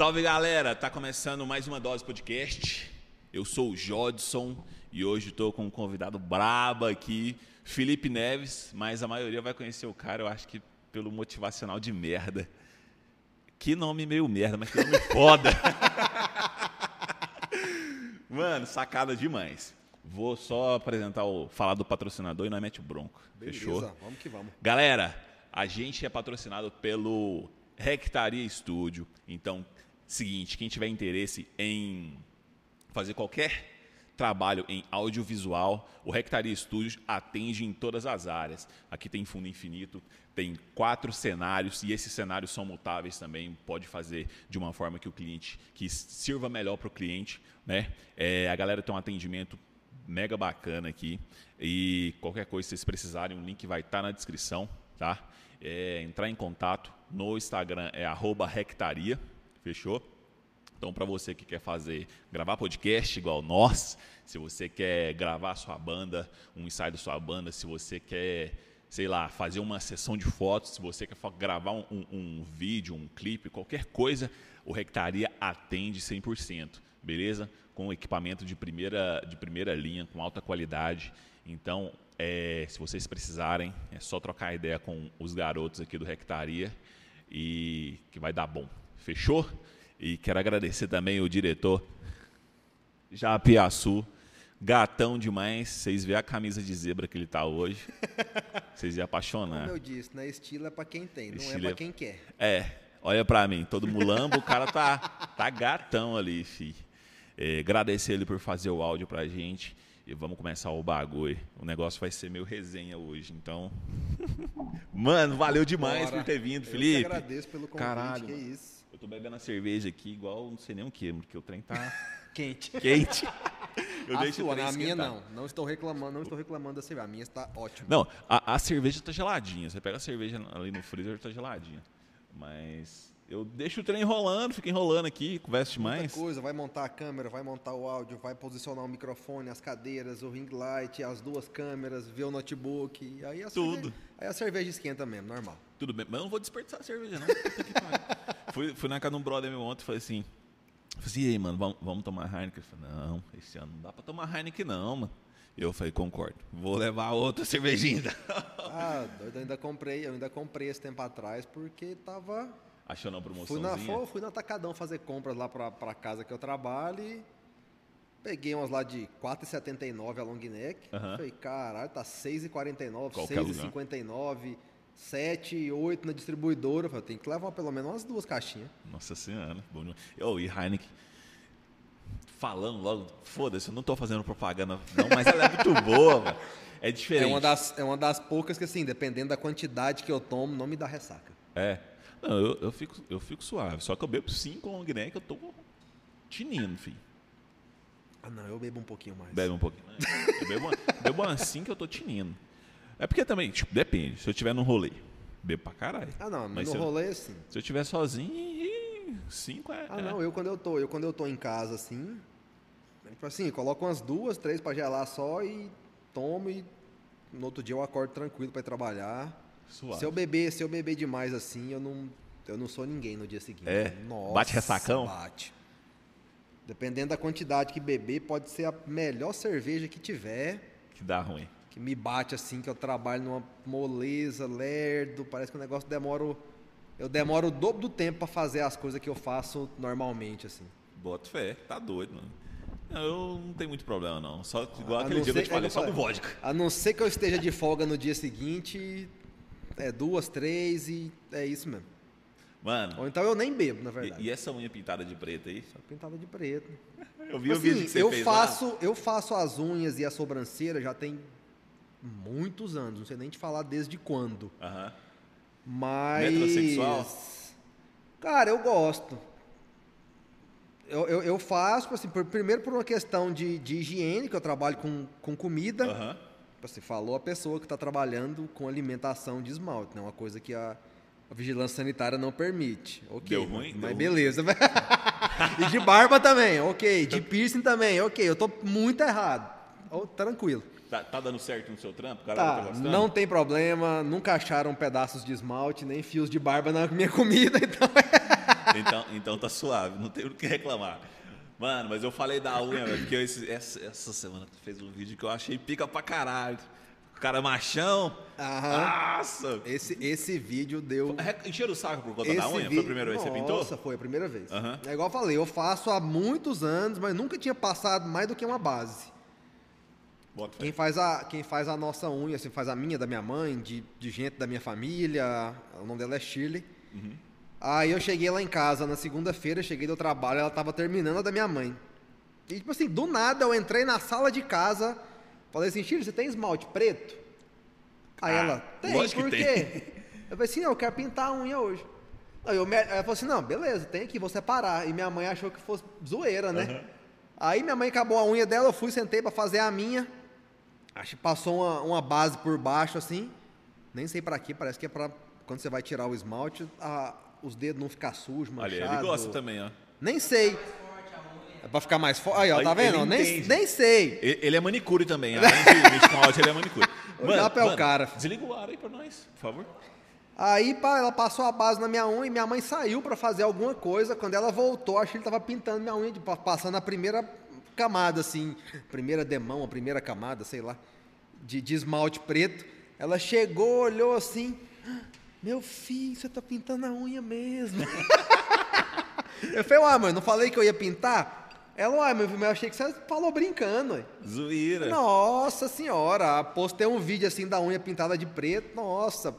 Salve galera, tá começando mais uma dose podcast. Eu sou o Jodson e hoje estou com um convidado braba aqui, Felipe Neves, mas a maioria vai conhecer o cara, eu acho que pelo motivacional de merda. Que nome meio merda, mas que nome foda. Mano, sacada demais. Vou só apresentar o falar do patrocinador e não mete o bronco. Beleza, Fechou? vamos que vamos. Galera, a gente é patrocinado pelo Hectaria Studio. Então, seguinte, quem tiver interesse em fazer qualquer trabalho em audiovisual, o Hectaria Studios atende em todas as áreas. Aqui tem fundo infinito, tem quatro cenários e esses cenários são mutáveis também. Pode fazer de uma forma que o cliente que sirva melhor para o cliente, né? É, a galera tem um atendimento mega bacana aqui e qualquer coisa vocês precisarem, o link vai estar na descrição, tá? É, entrar em contato no Instagram é @rectaria, fechou? Então, para você que quer fazer, gravar podcast igual nós, se você quer gravar sua banda, um ensaio da sua banda, se você quer, sei lá, fazer uma sessão de fotos, se você quer gravar um, um, um vídeo, um clipe, qualquer coisa, o Rectaria atende 100%, beleza? Com equipamento de primeira, de primeira linha, com alta qualidade. Então, é, se vocês precisarem, é só trocar ideia com os garotos aqui do Rectaria e que vai dar bom. Fechou? E quero agradecer também o diretor Japiaçu. Gatão demais. Vocês vê a camisa de zebra que ele tá hoje. Vocês iam apaixonar. Como eu disse, né? Estilo é pra quem tem, não Estilo é pra é- quem quer. É, olha pra mim, todo mulambo, o cara tá, tá gatão ali, fi. É, agradecer ele por fazer o áudio pra gente. E vamos começar o bagulho. O negócio vai ser meio resenha hoje, então. Mano, valeu demais Bora. por ter vindo, Eu Felipe. que agradeço pelo convite, Caralho, que mano. isso. Tô bebendo a cerveja aqui igual não sei nem o que, porque o trem tá Quente. quente. Eu a deixo o sua, trem a minha não. Não estou reclamando, não estou reclamando da cerveja. A minha está ótima. Não, a, a cerveja tá geladinha. Você pega a cerveja ali no freezer, tá geladinha. Mas eu deixo o trem enrolando, fico enrolando aqui, converso Muita demais. coisa, vai montar a câmera, vai montar o áudio, vai posicionar o microfone, as cadeiras, o ring light, as duas câmeras, ver o notebook, e aí a Tudo. cerveja, aí a cerveja esquenta mesmo, normal. Tudo bem, mas eu não vou desperdiçar a cerveja, não. Fui, fui na casa de um brother meu ontem e falei assim. Falei assim, e aí, mano, vamos, vamos tomar Heineken? Ele falou, não, esse ano não dá pra tomar Heineken, não, mano. Eu falei, concordo. Vou levar outra cervejinha. ainda." Ah, doido, eu ainda comprei, eu ainda comprei esse tempo atrás porque tava Achou na Fui promoçãozinha? na, fui, fui no Atacadão fazer compras lá pra, pra casa que eu trabalho e peguei umas lá de 4,79 a long neck. Falei, caralho, tá 6,49, Qualquer lugar. 6,59, 7, 8 na distribuidora. Falei, tem que levar pelo menos umas duas caixinhas. Nossa senhora, bom demais. Oh, e Heineken, falando logo, foda-se, eu não tô fazendo propaganda, não, mas ela é muito boa, velho. É diferente. É uma, das, é uma das poucas que, assim, dependendo da quantidade que eu tomo, não me dá ressaca. É. Não, eu, eu, fico, eu fico suave. Só que eu bebo cinco long neck, eu tô tinindo, filho. Ah, não, eu bebo um pouquinho mais. Bebe um pouquinho. né? Eu bebo, uma, bebo uma assim que eu tô tinindo. É porque também, tipo, depende. Se eu tiver num rolê, bebo pra caralho. Ah, não, mas no se eu- rolê, assim. Se eu tiver sozinho, cinco é. Ah, é. não, eu quando eu tô, eu quando eu tô em casa assim, tipo assim, coloco umas duas, três pra gelar só e tomo e no outro dia eu acordo tranquilo pra ir trabalhar. Suave. Se eu beber, se eu beber demais assim, eu não, eu não sou ninguém no dia seguinte. É? Nossa, Bate ressacão? Bate. Dependendo da quantidade que beber, pode ser a melhor cerveja que tiver, Que dá ruim. Que me bate assim, que eu trabalho numa moleza, lerdo, parece que o negócio demora o- eu demoro o dobro do tempo pra fazer as coisas que eu faço normalmente assim. Bota fé, tá doido, mano. Eu não tenho muito problema, não. Só igual A aquele dia que eu te falei, é só com falei. vodka. A não ser que eu esteja de folga no dia seguinte, é duas, três e é isso mesmo. Mano, Ou então eu nem bebo, na verdade. e, e essa unha pintada de preto aí? Só pintada de preto. Eu vi o Assim, vídeo que você eu fez faço, eu faço as unhas e a sobrancelha já tem muitos anos, não sei nem te falar desde quando. Aham. Mas Metrosexual? Cara, eu gosto. Eu, eu, eu faço, tipo assim, por- primeiro por uma questão de, de higiene, que eu trabalho com, com comida. Aham. Você falou a pessoa que está trabalhando com alimentação de esmalte, né? Uma coisa que a, a vigilância sanitária não permite. Ok. Deu ruim? Mas Deu ruim. beleza. e de barba também, ok. De piercing também, ok. Eu tô muito errado. Ô, tranquilo. Tá, tá dando certo no seu trampo? Caralho, Tá, tá não tem problema. Nunca acharam pedaços de esmalte, nem fios de barba na minha comida, então. então, então tá suave, não tem o que reclamar. Mano, mas eu falei da unha, velho, porque esse- essa, essa semana tu fez um vídeo que eu achei pica pra caralho. O cara machão. Aham. Nossa! Esse, esse vídeo deu. Encheram o saco por conta Esse da unha? Foi vídeo- a primeira vez que você pintou? Nossa, foi a primeira vez. Aham. É igual eu falei, eu faço há muitos anos, mas nunca tinha passado mais do que uma base. Bota. Quem faz a, quem faz a nossa unha, assim, faz a minha, da minha mãe, de, de gente da minha família, o nome dela é Shirley. Uhum. Aí eu cheguei lá em casa na segunda-feira, cheguei do trabalho, ela tava terminando a da minha mãe. E tipo assim, do nada eu entrei na sala de casa, falei assim, Shirley, você tem esmalte preto? Aí Ah, ela, tem, por quê? tem. Eu falei assim, não, eu quero pintar a unha hoje. Aí eu, ela falou assim, não, beleza, tem aqui, vou separar. E minha mãe achou que fosse zoeira, né? Aham. Aí minha mãe acabou a unha dela, eu fui, sentei pra fazer a minha. Acho que passou uma, uma base por baixo assim. Nem sei pra quê, parece que é pra quando você vai tirar o esmalte, a- os dedos não ficar sujos, Olha, manchados. ele gosta também, ó. Nem sei. É pra ficar mais forte. Aí, ó, tá vendo? Nem, nem sei. Ele é manicure também, além de áudio, ele é manicure. O Japa é o cara. Desliga o ar aí pra nós, por favor. Aí, pá, ela passou a base na minha unha e minha mãe saiu pra fazer alguma coisa. Quando ela voltou, acho que ele tava pintando minha unha, de- passando a primeira camada, assim, primeira demão, a primeira camada, sei lá, de, de esmalte preto. Ela chegou, olhou assim, "Ah, meu filho, você tá pintando a unha mesmo. eu falei, uai, mãe, não falei que eu ia pintar? Ela, uai, meu filho, eu achei que você falou brincando, ué. Zoeira. Nossa senhora, postei um vídeo assim da unha pintada de preto, nossa,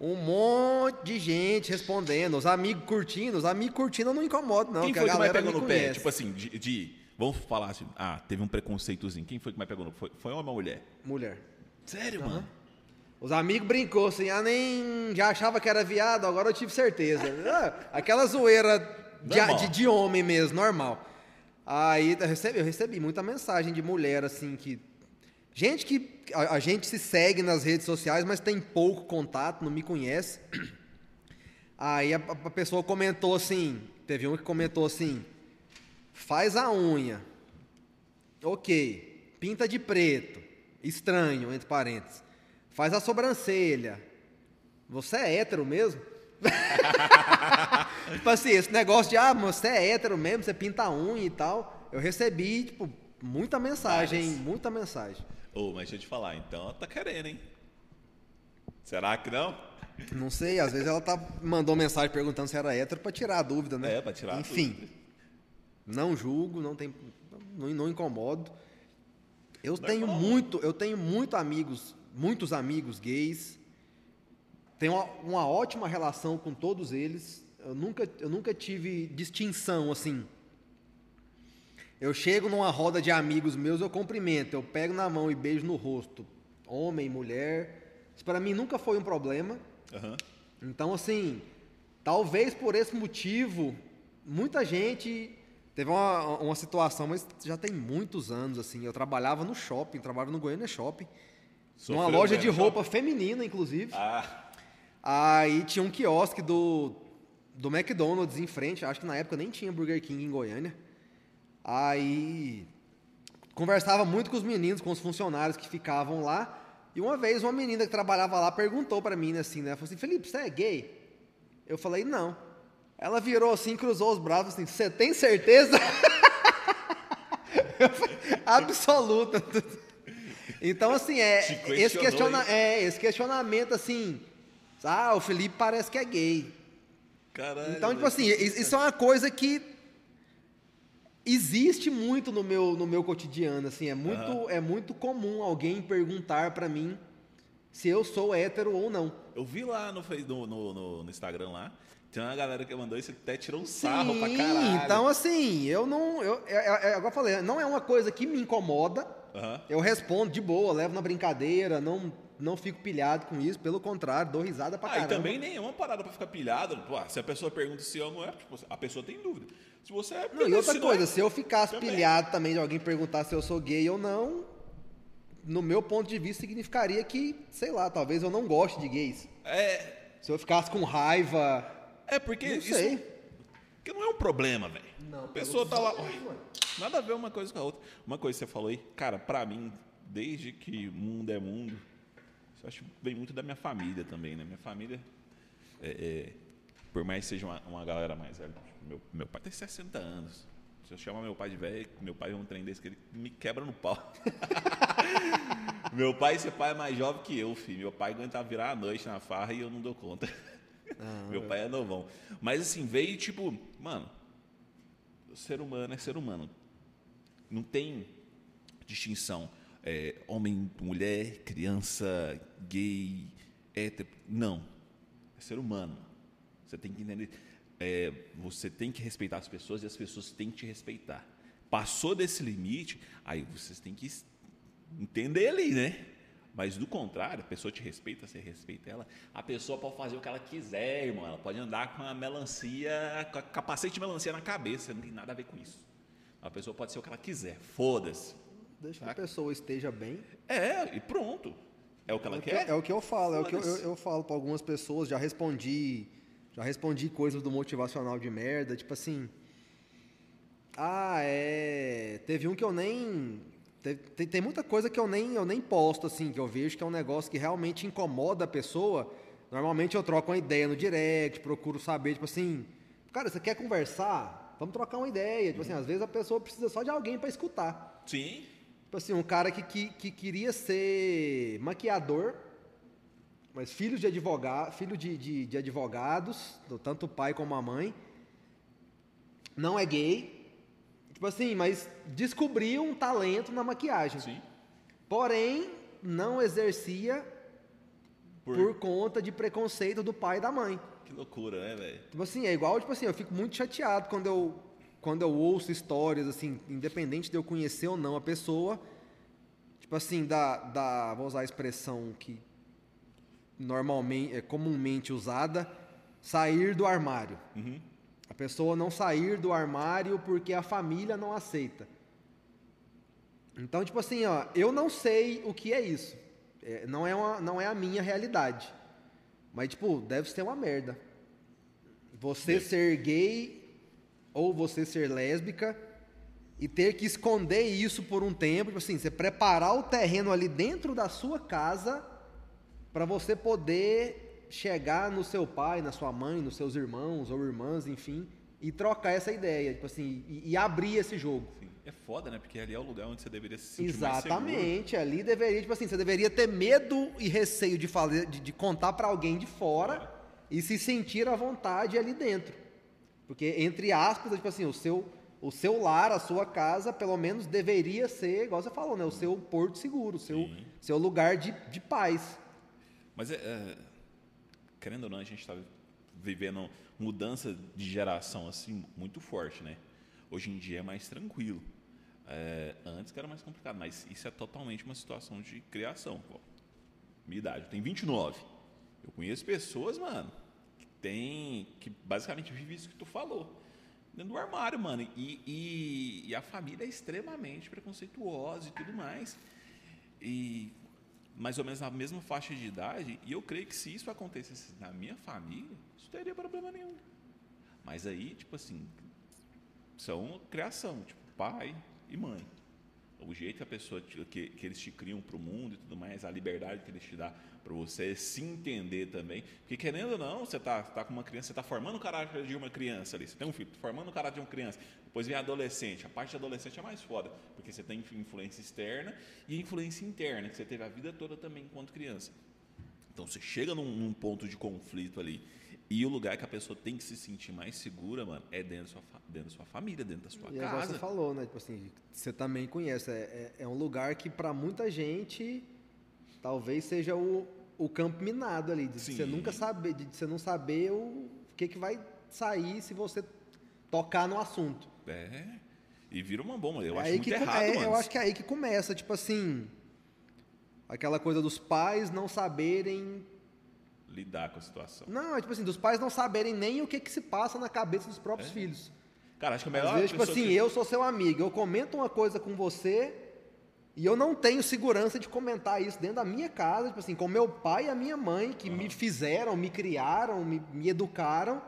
um monte de gente respondendo, os amigos curtindo, os amigos curtindo eu não incomodo não, Quem que foi a que mais pegou no pé? Tipo assim, de, de- Vamos falar assim, ah, teve um preconceitozinho. Quem foi que mais pegou no Foi, foi homem ou mulher? Mulher. Sério, mano? Os amigos brincou assim, ah, nem já achava que era viado, agora eu tive certeza. Ah, Aquela zoeira de, de, de homem mesmo, normal. Aí eu recebi, eu recebi muita mensagem de mulher, assim, que. Gente que. A, a gente se segue nas redes sociais, mas tem pouco contato, não me conhece. Aí a, a pessoa comentou assim, teve um que comentou assim, faz a unha. Ok. Pinta de preto. Estranho, entre parênteses. Faz a sobrancelha. Você é hétero mesmo? tipo assim, esse negócio de, ah, você é hétero mesmo, você pinta a unha e tal. Eu recebi, tipo, muita mensagem, Várias. muita mensagem. Ô, mas deixa eu te falar, então ela tá querendo, hein? Será que não? Não sei, às vezes ela tá, mandou mensagem perguntando se era hétero pra tirar a dúvida, né? É, pra tirar a Enfim, dúvida. Não julgo, não tem, não, não incomodo. Eu Normal. tenho muito, eu tenho muito amigos, muitos amigos gays. Tenho uma, uma ótima relação com todos eles. Eu nunca, eu nunca tive distinção assim. Eu chego numa roda de amigos meus, eu cumprimento, eu pego na mão e beijo no rosto, homem, mulher. Isso para mim nunca foi um problema. Aham. Então, assim, talvez por esse motivo, muita gente teve uma, uma situação, mas já tem muitos anos, assim. Eu trabalhava no shopping, trabalhava no Goiânia Shopping, numa Sofreu loja bem de roupa feminina, inclusive. Ah, Aí tinha um quiosque do, do McDonald's em frente, acho que na época nem tinha Burger King em Goiânia. Aí conversava muito com os meninos, com os funcionários que ficavam lá. E uma vez uma menina que trabalhava lá perguntou pra mim assim, né? Falou assim, Felipe, você é gay? Eu falei, não. Ela virou assim, cruzou os braços assim, você tem certeza? Absoluta. Então, assim, é, esse, questiona, é, esse questionamento, assim, ah, o Felipe parece que é gay. caralho. Então, tipo assim, is- isso é uma coisa que existe muito no meu, no meu cotidiano, assim, é muito, é muito comum alguém perguntar pra mim se eu sou hétero ou não. Eu vi lá no, no, no- no Instagram lá, tem uma galera que mandou isso até tirou um sarro pra Sim, caralho. então assim, eu não, eu, é, é, é, agora eu falei, não é uma coisa que me incomoda, Aham. eu respondo de boa, levo na brincadeira, não, não fico pilhado com isso, pelo contrário, dou risada pra Ah, e caramba. também nem é uma parada pra ficar pilhado. Pô, se a pessoa pergunta se é ou não é, tipo, a pessoa tem dúvida. Se você é. Não, e outra se coisa, é, se eu ficasse também. pilhado também de alguém perguntar se eu sou gay ou não, no meu ponto de vista significaria que, sei lá, talvez eu não goste de gays. É, Se eu ficasse com raiva. É porque Não isso. sei. Porque não é um problema, velho. Não, A pessoa tá lá. Ué, Nada a ver uma coisa com a outra. Uma coisa que você falou aí, cara, pra mim, desde que mundo é mundo, isso eu acho que vem muito da minha família também, né? Minha família. é, é, por mais que seja uma, uma galera mais velha. Meu, meu pai tem 60 anos. Se eu chamar meu pai de velho, meu pai é um trem desse que ele me quebra no pau. meu pai, esse pai é mais jovem que eu, filho. Meu pai aguenta virar a noite na farra e eu não dou conta. Ah, meu pai é novão. Mas assim, veio tipo, mano, ser humano é ser humano. Não tem distinção. É, homem, mulher, criança, gay, hétero. Não. É ser humano. Você tem que entender é, você tem que respeitar as pessoas e as pessoas têm que te respeitar. Passou desse limite, aí vocês têm que entender ali, né? Mas do contrário, a pessoa te respeita, você respeita ela. A pessoa pode fazer o que ela quiser, irmão. Ela pode andar com a melancia, com a capacete de melancia na cabeça. Não tem nada a ver com isso. A pessoa pode ser o que ela quiser. Foda-se. Deixa que a pessoa esteja bem. É, e pronto. É o que ela é quer. é o que eu falo. É o que eu, eu, eu falo para algumas pessoas. Já respondi já respondi coisas do motivacional de merda, tipo assim. Ah, é. Teve um que eu nem. Tem, tem muita coisa que eu nem, eu nem posto, assim, que eu vejo que é um negócio que realmente incomoda a pessoa. Normalmente eu troco uma ideia no direct, procuro saber, tipo assim, cara, você quer conversar? Vamos trocar uma ideia. Tipo assim, às vezes a pessoa precisa só de alguém para escutar. Sim. Tipo assim, um cara que, que, que queria ser maquiador, mas filhos de advogado, filho de, de, de advogados, tanto o pai como a mãe, não é gay, tipo assim, mas descobriu um talento na maquiagem. Sim. Porém, não exercia por... por conta de preconceito do pai e da mãe. Que loucura, né, velho? Tipo assim, é igual, tipo assim, eu fico muito chateado quando eu quando eu ouço histórias assim, independente de eu conhecer ou não a pessoa, tipo assim, da, da vou usar a expressão que normalmente é comumente usada, sair do armário. Uhum. Pessoa não sair do armário porque a família não aceita. Então, tipo assim, ó, eu não sei o que é isso. É, não, é uma, não é a minha realidade. Mas, tipo, deve ser uma merda. Você ser gay ou você ser lésbica e ter que esconder isso por um tempo, tipo assim, você preparar o terreno ali dentro da sua casa para você poder chegar no seu pai, na sua mãe, nos seus irmãos ou irmãs, enfim, e trocar essa ideia, tipo assim, e, e abrir esse jogo. Sim. É foda, né? Porque ali é o lugar onde você deveria se sentir Exatamente, ali deveria, tipo assim, você deveria ter medo e receio de, falar, de, de contar para alguém de fora é. e se sentir à vontade ali dentro. Porque, entre aspas, tipo assim, o seu, o seu lar, a sua casa, pelo menos deveria ser, igual você falou, né? O seu porto seguro, o seu, seu lugar de, de paz. Mas, é, é, querendo ou não, a gente está vivendo mudança de geração assim muito forte, né? Hoje em dia é mais tranquilo. É, antes que era mais complicado, mas isso é totalmente uma situação de criação. Pô. Minha idade, eu tenho 29. Eu conheço pessoas, mano, que tem. que basicamente vive isso que tu falou. Dentro do armário, mano. E, e, e a família é extremamente preconceituosa e tudo mais. E mais ou menos na mesma faixa de idade, e eu creio que se isso acontecesse na minha família, isso teria problema nenhum. Mas aí, tipo assim, são criação, tipo, pai e mãe. O jeito que a pessoa que, que eles te criam para o mundo e tudo mais, a liberdade que eles te dão para você se entender também. Porque querendo ou não, você está tá com uma criança, você está formando o caráter de uma criança ali. Você tem um filho, formando o caráter de uma criança. Depois vem a adolescente. A parte de adolescente é mais foda, porque você tem influência externa e influência interna, que você teve a vida toda também enquanto criança. Então você chega num, num ponto de conflito ali. E o lugar que a pessoa tem que se sentir mais segura, mano, é dentro da sua, dentro da sua família, dentro da sua e casa. E você falou, né? Tipo assim, você também conhece. É, é, é um lugar que, para muita gente, talvez seja o, o campo minado ali. De você nunca saber, de você não saber o que, que vai sair se você tocar no assunto. É. E vira uma bomba. Eu é acho muito errado, é, Eu acho que é aí que começa, tipo assim. Aquela coisa dos pais não saberem lidar com a situação. Não, é tipo assim, dos pais não saberem nem o que, que se passa na cabeça dos próprios é. filhos. Cara, acho que é melhor. Às vezes, tipo assim, que... eu sou seu amigo, eu comento uma coisa com você e eu não tenho segurança de comentar isso dentro da minha casa, tipo assim, com meu pai e a minha mãe, que uhum. me fizeram, me criaram, me, me educaram.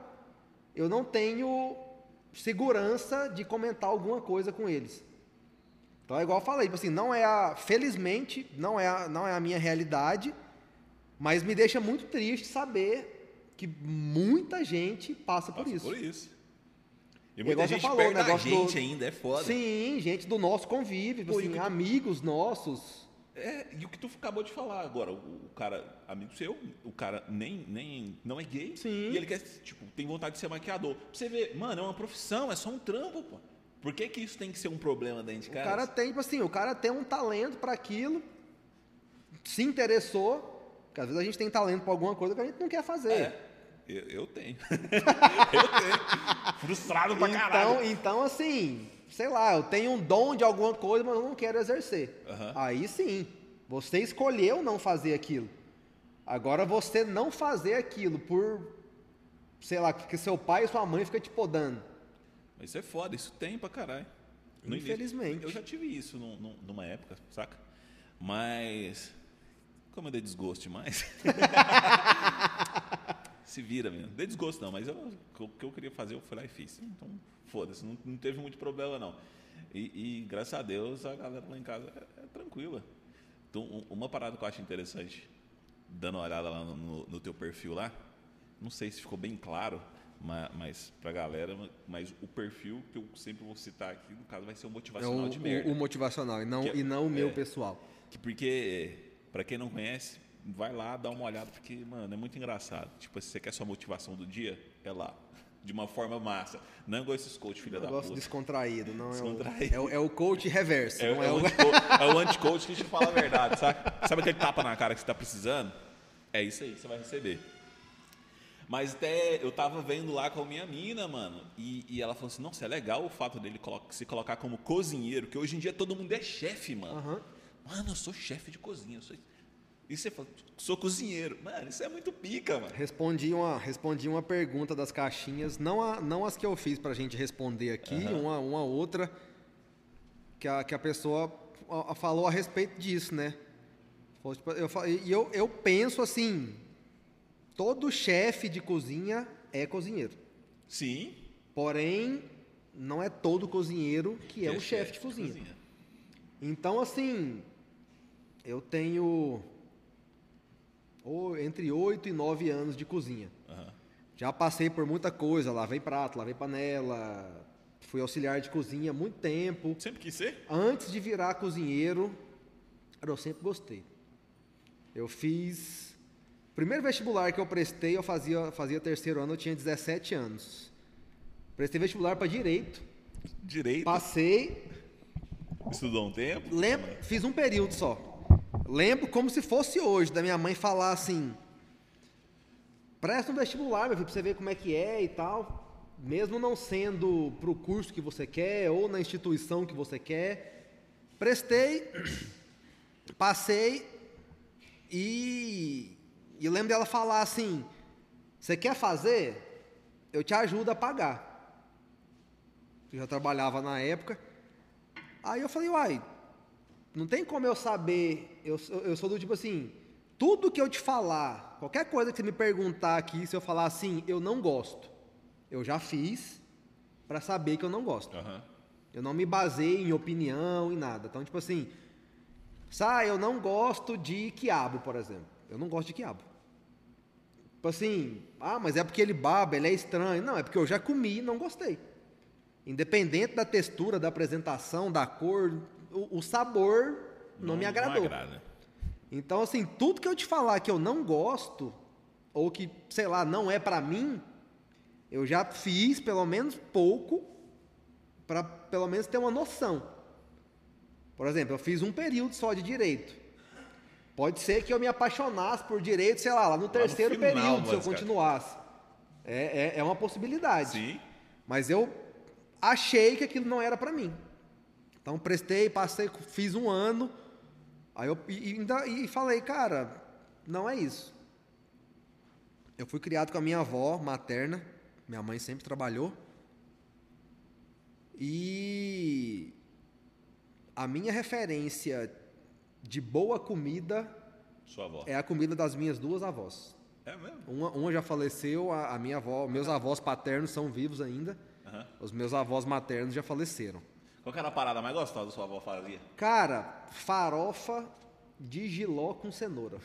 Eu não tenho segurança de comentar alguma coisa com eles. Então é igual eu falei, tipo assim, não é a, felizmente, não é a, não é a minha realidade, mas me deixa muito triste saber que muita gente passa por Passa isso. por isso. E Igual muita gente falou, perto o da negócio gente do- ainda, é foda. Sim, gente do nosso convívio, tipo Pô, assim, o tu- amigos nossos. É, e o que tu acabou de falar agora, o, o cara, amigo seu, o cara nem, nem não é gay, Sim. e ele quer, tipo, tem vontade de ser maquiador. Pra você ver, mano, é uma profissão, é só um trampo, pô. Por que que isso tem que ser um problema dentro de O casa? cara tem, tipo assim, o cara tem um talento pra aquilo, se interessou, porque às vezes a gente tem talento pra alguma coisa que a gente não quer fazer. É, eu, eu tenho. eu tenho. Frustrado pra então, caralho. então, assim, sei lá, eu tenho um dom de alguma coisa, mas eu não quero exercer. Aham. Aí sim, você escolheu não fazer aquilo. Agora você não fazer aquilo por, sei lá, porque seu pai e sua mãe ficam te podando. Mas isso é foda, isso tem pra caralho. No início- Infelizmente. Eu já tive isso num- numa época, saca? Mas. Como eu dei desgosto demais. Se vira mesmo. Dei desgosto não, mas eu- o que eu queria fazer eu fui lá e fiz. Então, foda-se, não, não teve muito problema não. E, e, graças a Deus a galera lá em casa é, é tranquila. Então, um- uma parada que eu acho interessante, dando uma olhada lá no, no- teu perfil lá, não sei se ficou bem claro, mas, mas pra galera, mas o perfil que eu sempre vou citar aqui, no caso, vai ser o É motivacional o, de merda. o- o motivacional, e não, Que é- e não o meu é. pessoal. Que porque, pra quem não conhece, vai lá, dá uma olhada, porque, mano, é muito engraçado. Tipo, se você quer sua motivação do dia, é lá. De uma forma massa. Não é igual esses coach, filha da puta. descontraído, não é Descontraído. é o, é o coach reverso, É, não é é, o é o anti-coach que te fala a verdade, sabe? Sabe aquele tapa na cara que você tá precisando? É isso aí que você vai receber. Mas até eu tava vendo lá com a minha mina, mano, e, e ela falou assim: nossa, é legal o fato dele colo- se colocar como cozinheiro, que hoje em dia todo mundo é chefe, mano. Aham. Mano, eu sou chefe de cozinha. Eu sou... E você fala, sou cozinheiro. Mano, isso é muito pica, mano. Respondi uma, respondi uma pergunta das caixinhas, não, a, não as que eu fiz pra gente responder aqui, uma, uma outra que a, que a pessoa a- a falou a respeito disso, né? Falou, tipo, eu E eu, eu penso assim, todo chefe de cozinha é cozinheiro. Sim. Porém, não é todo cozinheiro que é um chefe de cozinha. Então, assim, eu tenho entre 8 e 9 anos de cozinha. Aham. Já passei por muita coisa, lavei prato, lavei panela, fui auxiliar de cozinha há muito tempo. Sempre quis ser? Antes de virar cozinheiro, eu sempre gostei. Eu fiz. Primeiro vestibular que eu prestei, eu fazia, fazia terceiro ano, eu tinha 17 anos. Prestei vestibular para direito, Direito. passei, Estudou um tempo? Lembro, fiz um período só. Lembro como se fosse hoje, da minha mãe falar assim: presta um vestibular, meu filho, pra você ver como é que é e tal. Mesmo não sendo pro curso que você quer ou na instituição que você quer. Prestei, passei e, e lembro dela falar assim: você quer fazer? Eu te ajudo a pagar. Eu já trabalhava na época. Aí eu falei, uai, não tem como eu saber, eu, sou- eu sou do tipo assim, tudo que eu te falar, qualquer coisa que você me perguntar aqui, se eu falar assim, eu não gosto, eu já fiz para saber que eu não gosto. Aham. Eu não me baseio em opinião, em nada. Então, tipo assim, sai, eu não gosto de quiabo, por exemplo. Eu não gosto de quiabo. Tipo assim, ah, mas é porque ele baba, ele é estranho. Não, é porque eu já comi e não gostei. Independente da textura, da apresentação, da cor, o, o sabor não, me agradou. agrada. Então, assim, tudo que eu te falar que eu não gosto, ou que, sei lá, não é pra mim, eu já fiz pelo menos pouco, pra pelo menos ter uma noção. Por exemplo, eu fiz um período só de direito. Pode ser que eu me apaixonasse por direito, sei lá, lá no terceiro final, período, se eu continuasse. É, é, é uma possibilidade. Sim. Mas eu achei que aquilo não era pra mim. Então prestei, passei, fiz um ano. Aí eu e, ainda, e falei, cara, não é isso. Eu fui criado com a minha avó materna, minha mãe sempre trabalhou. E a minha referência de boa comida é a comida das minhas duas avós. É, mesmo? Uma, uma já faleceu, a, a minha avó, meus avós paternos são vivos ainda. Aham. Os meus avós maternos já faleceram. Qual que era a parada mais gostosa que sua avó fazia? Cara, farofa de giló com cenoura.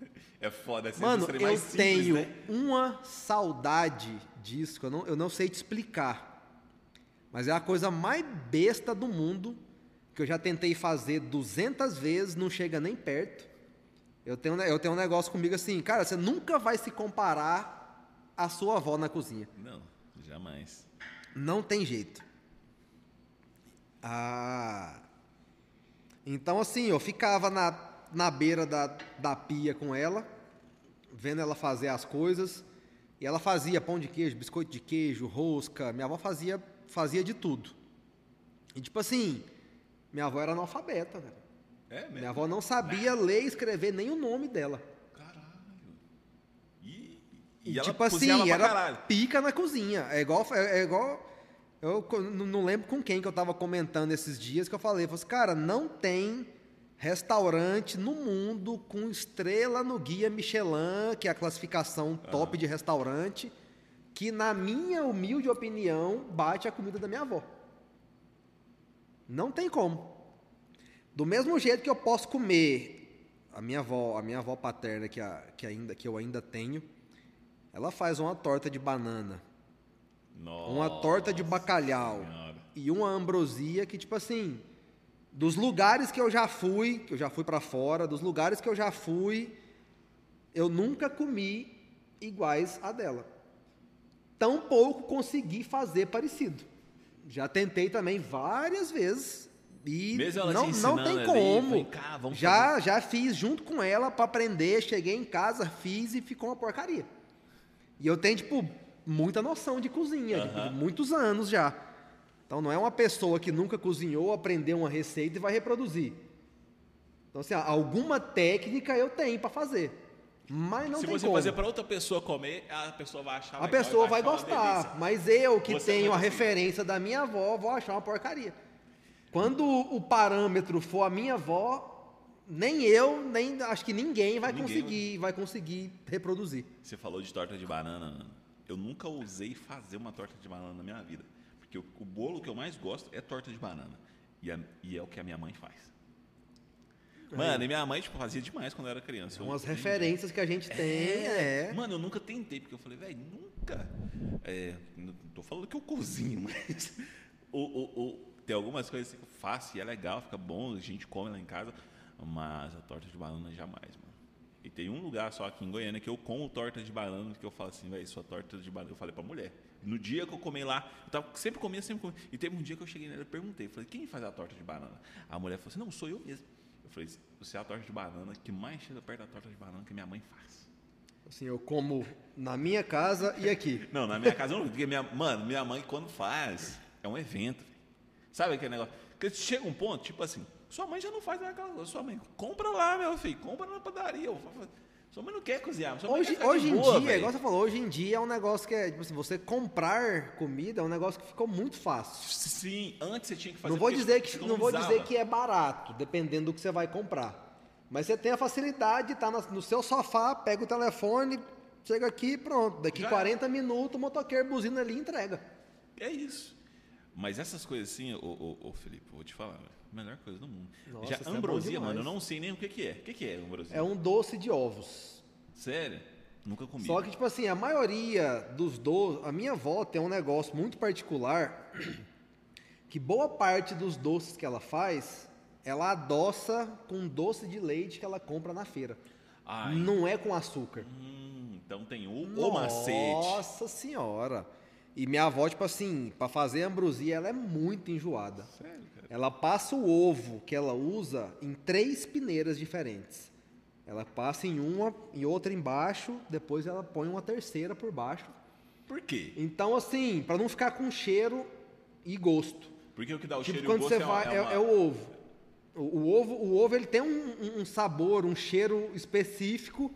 É foda, essa Mano, eu simples, tenho né? uma saudade disso, que eu não, eu não sei te explicar. Mas é a coisa mais besta do mundo, que eu já tentei fazer 200 vezes, não chega nem perto. Eu tenho, um ne- eu tenho um negócio comigo assim, cara, você nunca vai se comparar à sua avó na cozinha. Não, jamais. Não tem jeito. Ah. Então, assim, eu ficava na, na beira da, da pia com ela, vendo ela fazer as coisas. E ela fazia pão de queijo, biscoito de queijo, rosca. Minha avó fazia, fazia de tudo. E, tipo assim, minha avó era analfabeta, velho. É mesmo? Minha avó não sabia ler e escrever nem o nome dela. Caralho. E, E, e ela tipo assim, era caralho. pica na cozinha. É igual. É, é igual eu não lembro com quem que eu tava comentando esses dias que eu falei. Eu falei assim, cara, não tem restaurante no mundo com estrela no guia Michelin, que é a classificação top de restaurante, que na minha humilde opinião bate a comida da minha avó. Não tem como. Do mesmo jeito que eu posso comer a minha avó, a minha avó paterna que, a- que ainda que eu ainda tenho, ela faz uma torta de banana, uma torta de bacalhau Senhora. e uma ambrosia que tipo assim, dos lugares que eu já fui, que eu já fui pra fora, dos lugares que eu já fui, eu nunca comi iguais a dela. Tampouco consegui fazer parecido. Já tentei também várias vezes e ela te não, não tem ali, como. vem cá, já já fiz junto com ela pra aprender, cheguei em casa, fiz e ficou uma porcaria. E eu tenho tipo muita noção de cozinha, tipo, de muitos anos já. Então não é uma pessoa que nunca cozinhou, aprendeu uma receita e vai reproduzir. Então assim, alguma técnica eu tenho pra fazer. Mas não Se tem você como. fazer pra outra pessoa comer, a pessoa vai achar A pessoa vai uma gostar, mas eu que Você tenho a vai referência da minha avó, vou achar uma porcaria. Quando o parâmetro for a minha avó, nem eu, nem acho que ninguém vai Ninguém conseguir, vai conseguir reproduzir. Você falou de torta de banana. Eu nunca ousei fazer uma torta de banana na minha vida. Porque o, o bolo que eu mais gosto é torta de banana. E, a- e é o que a minha mãe faz. Mano, e minha mãe tipo, fazia demais quando eu era criança. Eu Umas referências que a gente tem, é. Mano, eu nunca tentei, porque eu falei, velho, nunca. É, não tô falando que eu cozinho, mas tem algumas coisas que eu faço e é legal, fica bom, a gente come lá em casa, mas a torta de banana jamais, mano. E tem um lugar só aqui em Goiânia que eu como torta de banana, que eu falo assim, velho, sua torta de banana. Eu falei pra mulher. No dia que eu comi lá, eu tava, sempre comia, sempre comia. E teve um dia que eu cheguei nela e perguntei, falei, quem faz a torta de banana? A mulher falou assim, não, sou eu mesmo. Eu falei, você é a torta de banana que mais chega perto da torta de banana que minha mãe faz. Assim, eu como na minha casa e aqui. Não, na minha casa eu não. Porque minha, mano, minha mãe, quando faz, é um evento. Sabe aquele negócio? Porque chega um ponto, tipo assim, sua mãe já não faz mais aquela coisa. Sua mãe, compra lá, meu filho, compra na padaria. Sua mãe não quer cozinhar. Hoje, quer hoje em boa, dia, velho. igual você falou, hoje em dia é um negócio que é, tipo assim, você comprar comida é um negócio que ficou muito fácil. Sim, antes você tinha que fazer Não vou dizer que não vou dizer que é barato, dependendo do que você vai comprar. Mas você tem a facilidade de estar na- no seu sofá, pega o telefone, chega aqui, pronto. Daqui Já 40 minutos o motoqueiro buzina ali e entrega. É isso. Mas essas coisas assim, ô, ô, ô, Felipe, vou te falar, velho, melhor coisa do mundo. Nossa, Já é ambrosia, demais. mano, eu não sei nem o que, que é. O que, que é ambrosia? É um doce de ovos. Sério? Nunca comi. Só que, tipo assim, a maioria dos doces. A minha avó tem um negócio muito particular que boa parte dos doces que ela faz, ela adoça com doce de leite que ela compra na feira. Ai, Não é com açúcar. hum, então tem o, o macete. Nossa senhora. E minha avó, tipo assim, pra fazer ambrosia, ela é muito enjoada. Sério? Ela passa o ovo que ela usa em três peneiras diferentes. Ela passa em uma e outra embaixo, depois ela põe uma terceira por baixo. Por quê? Então, assim, pra não ficar com cheiro e gosto. Porque o que dá o tipo, cheiro e o gosto você é, vai, é é, uma- é o ovo. O, o ovo. O ovo ele tem um- um sabor, um cheiro específico,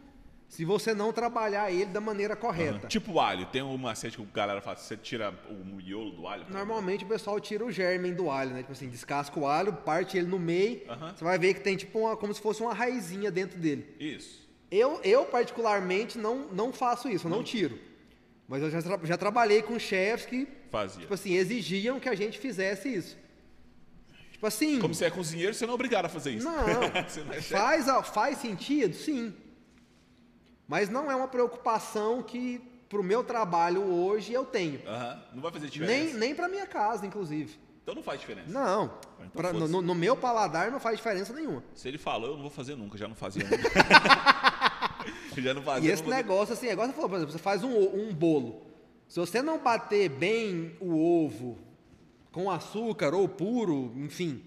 se você não trabalhar ele da maneira correta. Tipo o alho, tem um macete que o galera fala, você tira o miolo do alho. Normalmente o pessoal tira o germen do alho, né? Tipo assim, descasca o alho, parte ele no meio, Aham. você vai ver que tem tipo uma, como se fosse uma raizinha dentro dele. Isso. Eu, eu particularmente, não, não faço isso, eu não tiro. Mas eu já, tra- já trabalhei com chefs que, Fazia. tipo assim, exigiam que a gente fizesse isso. Tipo assim, Como você é cozinheiro, você não é obrigado a fazer isso. não, não é faz, faz sentido? Sim. Mas não é uma preocupação que pro meu trabalho hoje eu tenho. Aham. Não vai fazer diferença. Nem, nem pra minha casa, inclusive. Então não faz diferença. Não. Então Pra- no, no- meu paladar não faz diferença nenhuma. Se ele falou, eu não vou fazer nunca, já não fazia nunca. Já não fazia. E esse negócio, assim, é igual você falou, por exemplo, você faz um, o- um bolo. Se você não bater bem o ovo com açúcar ou puro, enfim,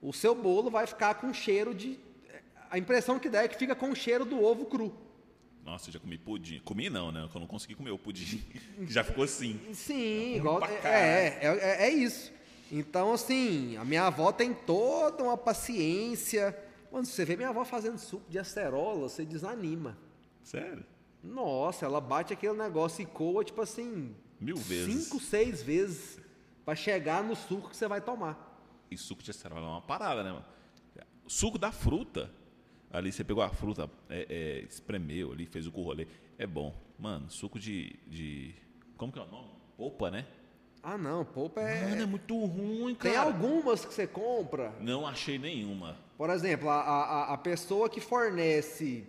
o seu bolo vai ficar com cheiro de. A impressão que dá é que fica com o cheiro do ovo cru. Nossa, eu já comi pudim. Comi não, né? Eu não consegui comer o pudim. Já ficou assim. Sim, igual. É, caralho. é, é, é isso. Então, assim, a minha avó tem toda uma paciência. Quando você vê minha avó fazendo suco de acerola, você desanima. Sério? Nossa, ela bate aquele negócio e coa, tipo assim, Mil vezes. cinco, seis vezes pra chegar no suco que você vai tomar. E suco de acerola é uma parada, né, mano? Suco da fruta. Ali você pegou a fruta, é, é, espremeu ali, fez o rolê. É bom. Mano, suco de, de. Como que é o nome? Polpa, né? Ah, não, polpa é. Mano, é muito ruim, cara. Tem algumas que você compra. Não achei nenhuma. Por exemplo, a, a, a pessoa que fornece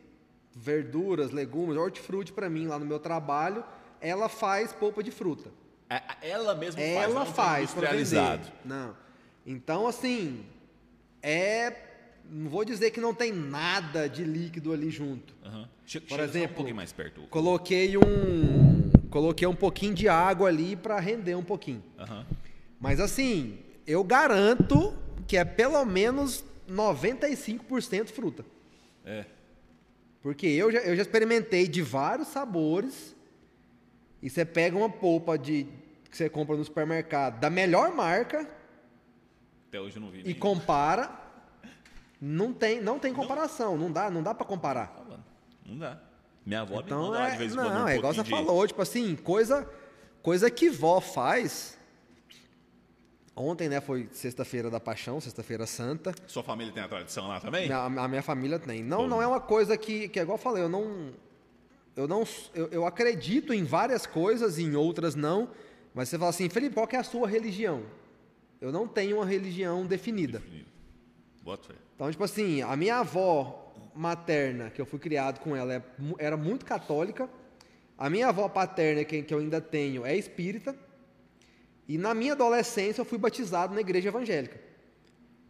verduras, legumes, hortifruti pra mim lá no meu trabalho, ela faz polpa de fruta. A- Ela mesma faz, ela não faz para industrializado. Não. Então, assim, é. Não vou dizer que não tem nada de líquido ali junto. Che- Por exemplo, um mais perto. Coloquei um. Coloquei um pouquinho de água ali pra render um pouquinho. Aham. Mas assim, eu garanto que é pelo menos 95% fruta. É. Porque eu já, eu já experimentei de vários sabores. E você pega uma polpa de, que você compra no supermercado da melhor marca Até hoje eu não vi. e compara. Não tem, não tem comparação. Não dá, não dá para comparar. Ah, Não dá. Minha avó me Então manda lá é, de vez em quando não, um é igual você de- falou, tipo assim, coisa, coisa que vó faz. Ontem, né, foi sexta-feira da Paixão, sexta-feira santa. Sua família tem a tradição lá também? Minha- a minha família tem. Não, não é uma coisa que, que é igual eu falei, eu não. Eu não. Eu, eu acredito em várias coisas, em outras não. Mas você fala assim, Felipe, qual que é a sua religião? Eu não tenho uma religião definida. Definido. Então, tipo assim, a minha avó materna, que eu fui criado com ela, é era muito católica. A minha avó paterna, que, eu ainda tenho, é espírita. E na minha adolescência eu fui batizado na igreja evangélica.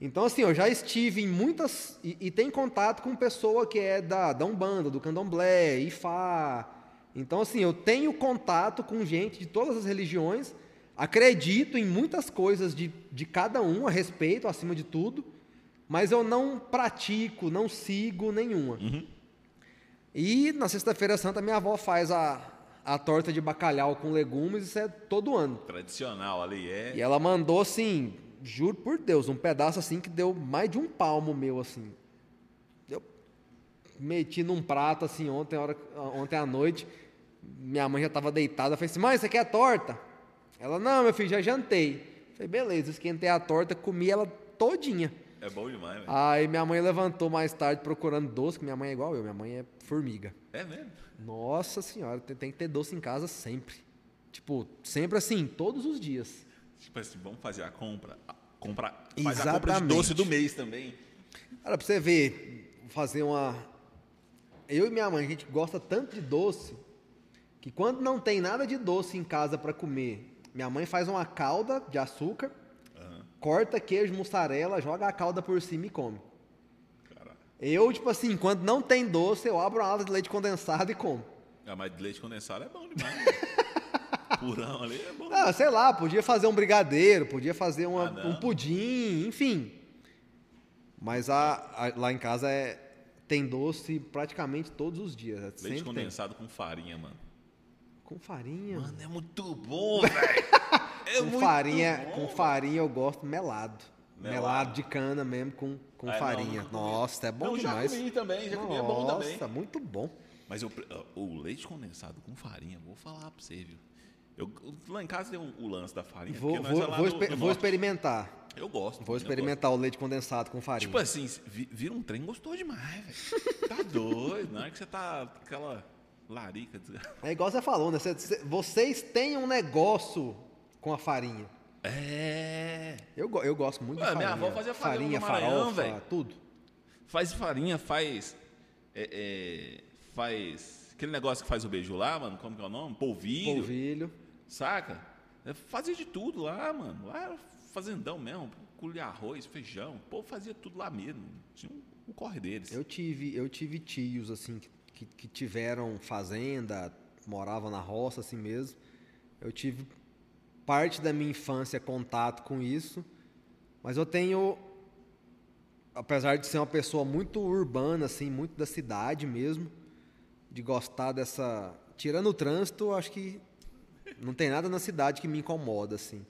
Então, assim, eu já estive em muitas. E, e tenho contato com pessoa que é da, da Umbanda, do Candomblé, Ifá. Então, assim, eu tenho contato com gente de todas as religiões. Acredito em muitas coisas de, de cada um, a respeito, acima de tudo. Mas eu não pratico, não sigo nenhuma. E na Sexta-feira Santa, minha avó faz a, a torta de bacalhau com legumes, isso é todo ano. Tradicional ali é. E ela mandou assim, juro por Deus, um pedaço assim que deu mais de um palmo meu assim. Eu meti num prato assim ontem, hora, ontem à noite. Minha mãe já estava deitada, eu falei assim: "Mãe, você quer torta?" Ela: "Não, meu filho, já jantei." Eu falei: "Beleza, esquentei a torta, comi ela todinha." É bom demais, velho. Aí minha mãe levantou mais tarde procurando doce, que minha mãe é igual eu, minha mãe é formiga. É mesmo? Nossa senhora, tem, tem que ter doce em casa sempre. Tipo, sempre assim, todos os dias. Tipo assim, vamos fazer a compra. a- Comprar, faz a compra de doce do mês também. Cara, pra você ver, fazer uma. Eu e minha mãe, a gente gosta tanto de doce que quando não tem nada de doce em casa pra comer, minha mãe faz uma calda de açúcar, corta queijo, mussarela, joga a calda por cima e come. Eu, tipo assim, quando não tem doce, eu abro uma lata de leite condensado e como. Ah, mas leite condensado é bom demais. velho. Purão ali é bom. Ah, sei lá, podia fazer um brigadeiro, podia fazer uma- Ah, não. um pudim, enfim. Mas a, a- lá em casa é, tem doce praticamente todos os dias. é, Leite sempre tem. condensado com farinha, mano. Com farinha. Mano, é muito bom, velho. É com farinha, bom, com farinha eu gosto melado. melado. Melado. de cana mesmo com, com Ah, não, farinha. comi. Nossa, é bom Não, demais. Já comi também, já comi, é bom também. Nossa, muito bom. Mas eu, o leite condensado com farinha, vou falar pra você, viu? Eu, lá em casa tem o, o lance da farinha. Vou, porque nós vou, é lá vou, do- exper- do vou experimentar. Eu gosto. Vou experimentar o leite condensado com gosto. farinha. Tipo assim, vi- vira um trem gostoso demais, velho. Tá doido. Na hora que você tá com aquela larica. É igual você falou, né? Cê- cê- vocês têm um negócio com a farinha. É. Eu, eu gosto muito Ué, de minha farinha. avó fazia farinha farinha, Maranhão, farofa, velho. tudo. Faz farinha, faz. é, é, faz aquele negócio que faz o beijo lá, mano, como que é o nome? Polvilho. Polvilho. Saca? Eu fazia de tudo lá, mano. Lá era fazendão mesmo. Colher arroz, feijão. O povo fazia tudo lá mesmo. Tinha um, um corre deles. Eu tive, eu tive tios, assim, que, que tiveram fazenda, moravam na roça, assim mesmo. Eu tive parte da minha infância contato com isso. Mas eu tenho, apesar de ser uma pessoa muito urbana, assim, muito da cidade mesmo, de gostar dessa. Tirando o trânsito, acho que não tem nada na cidade que me incomoda, assim.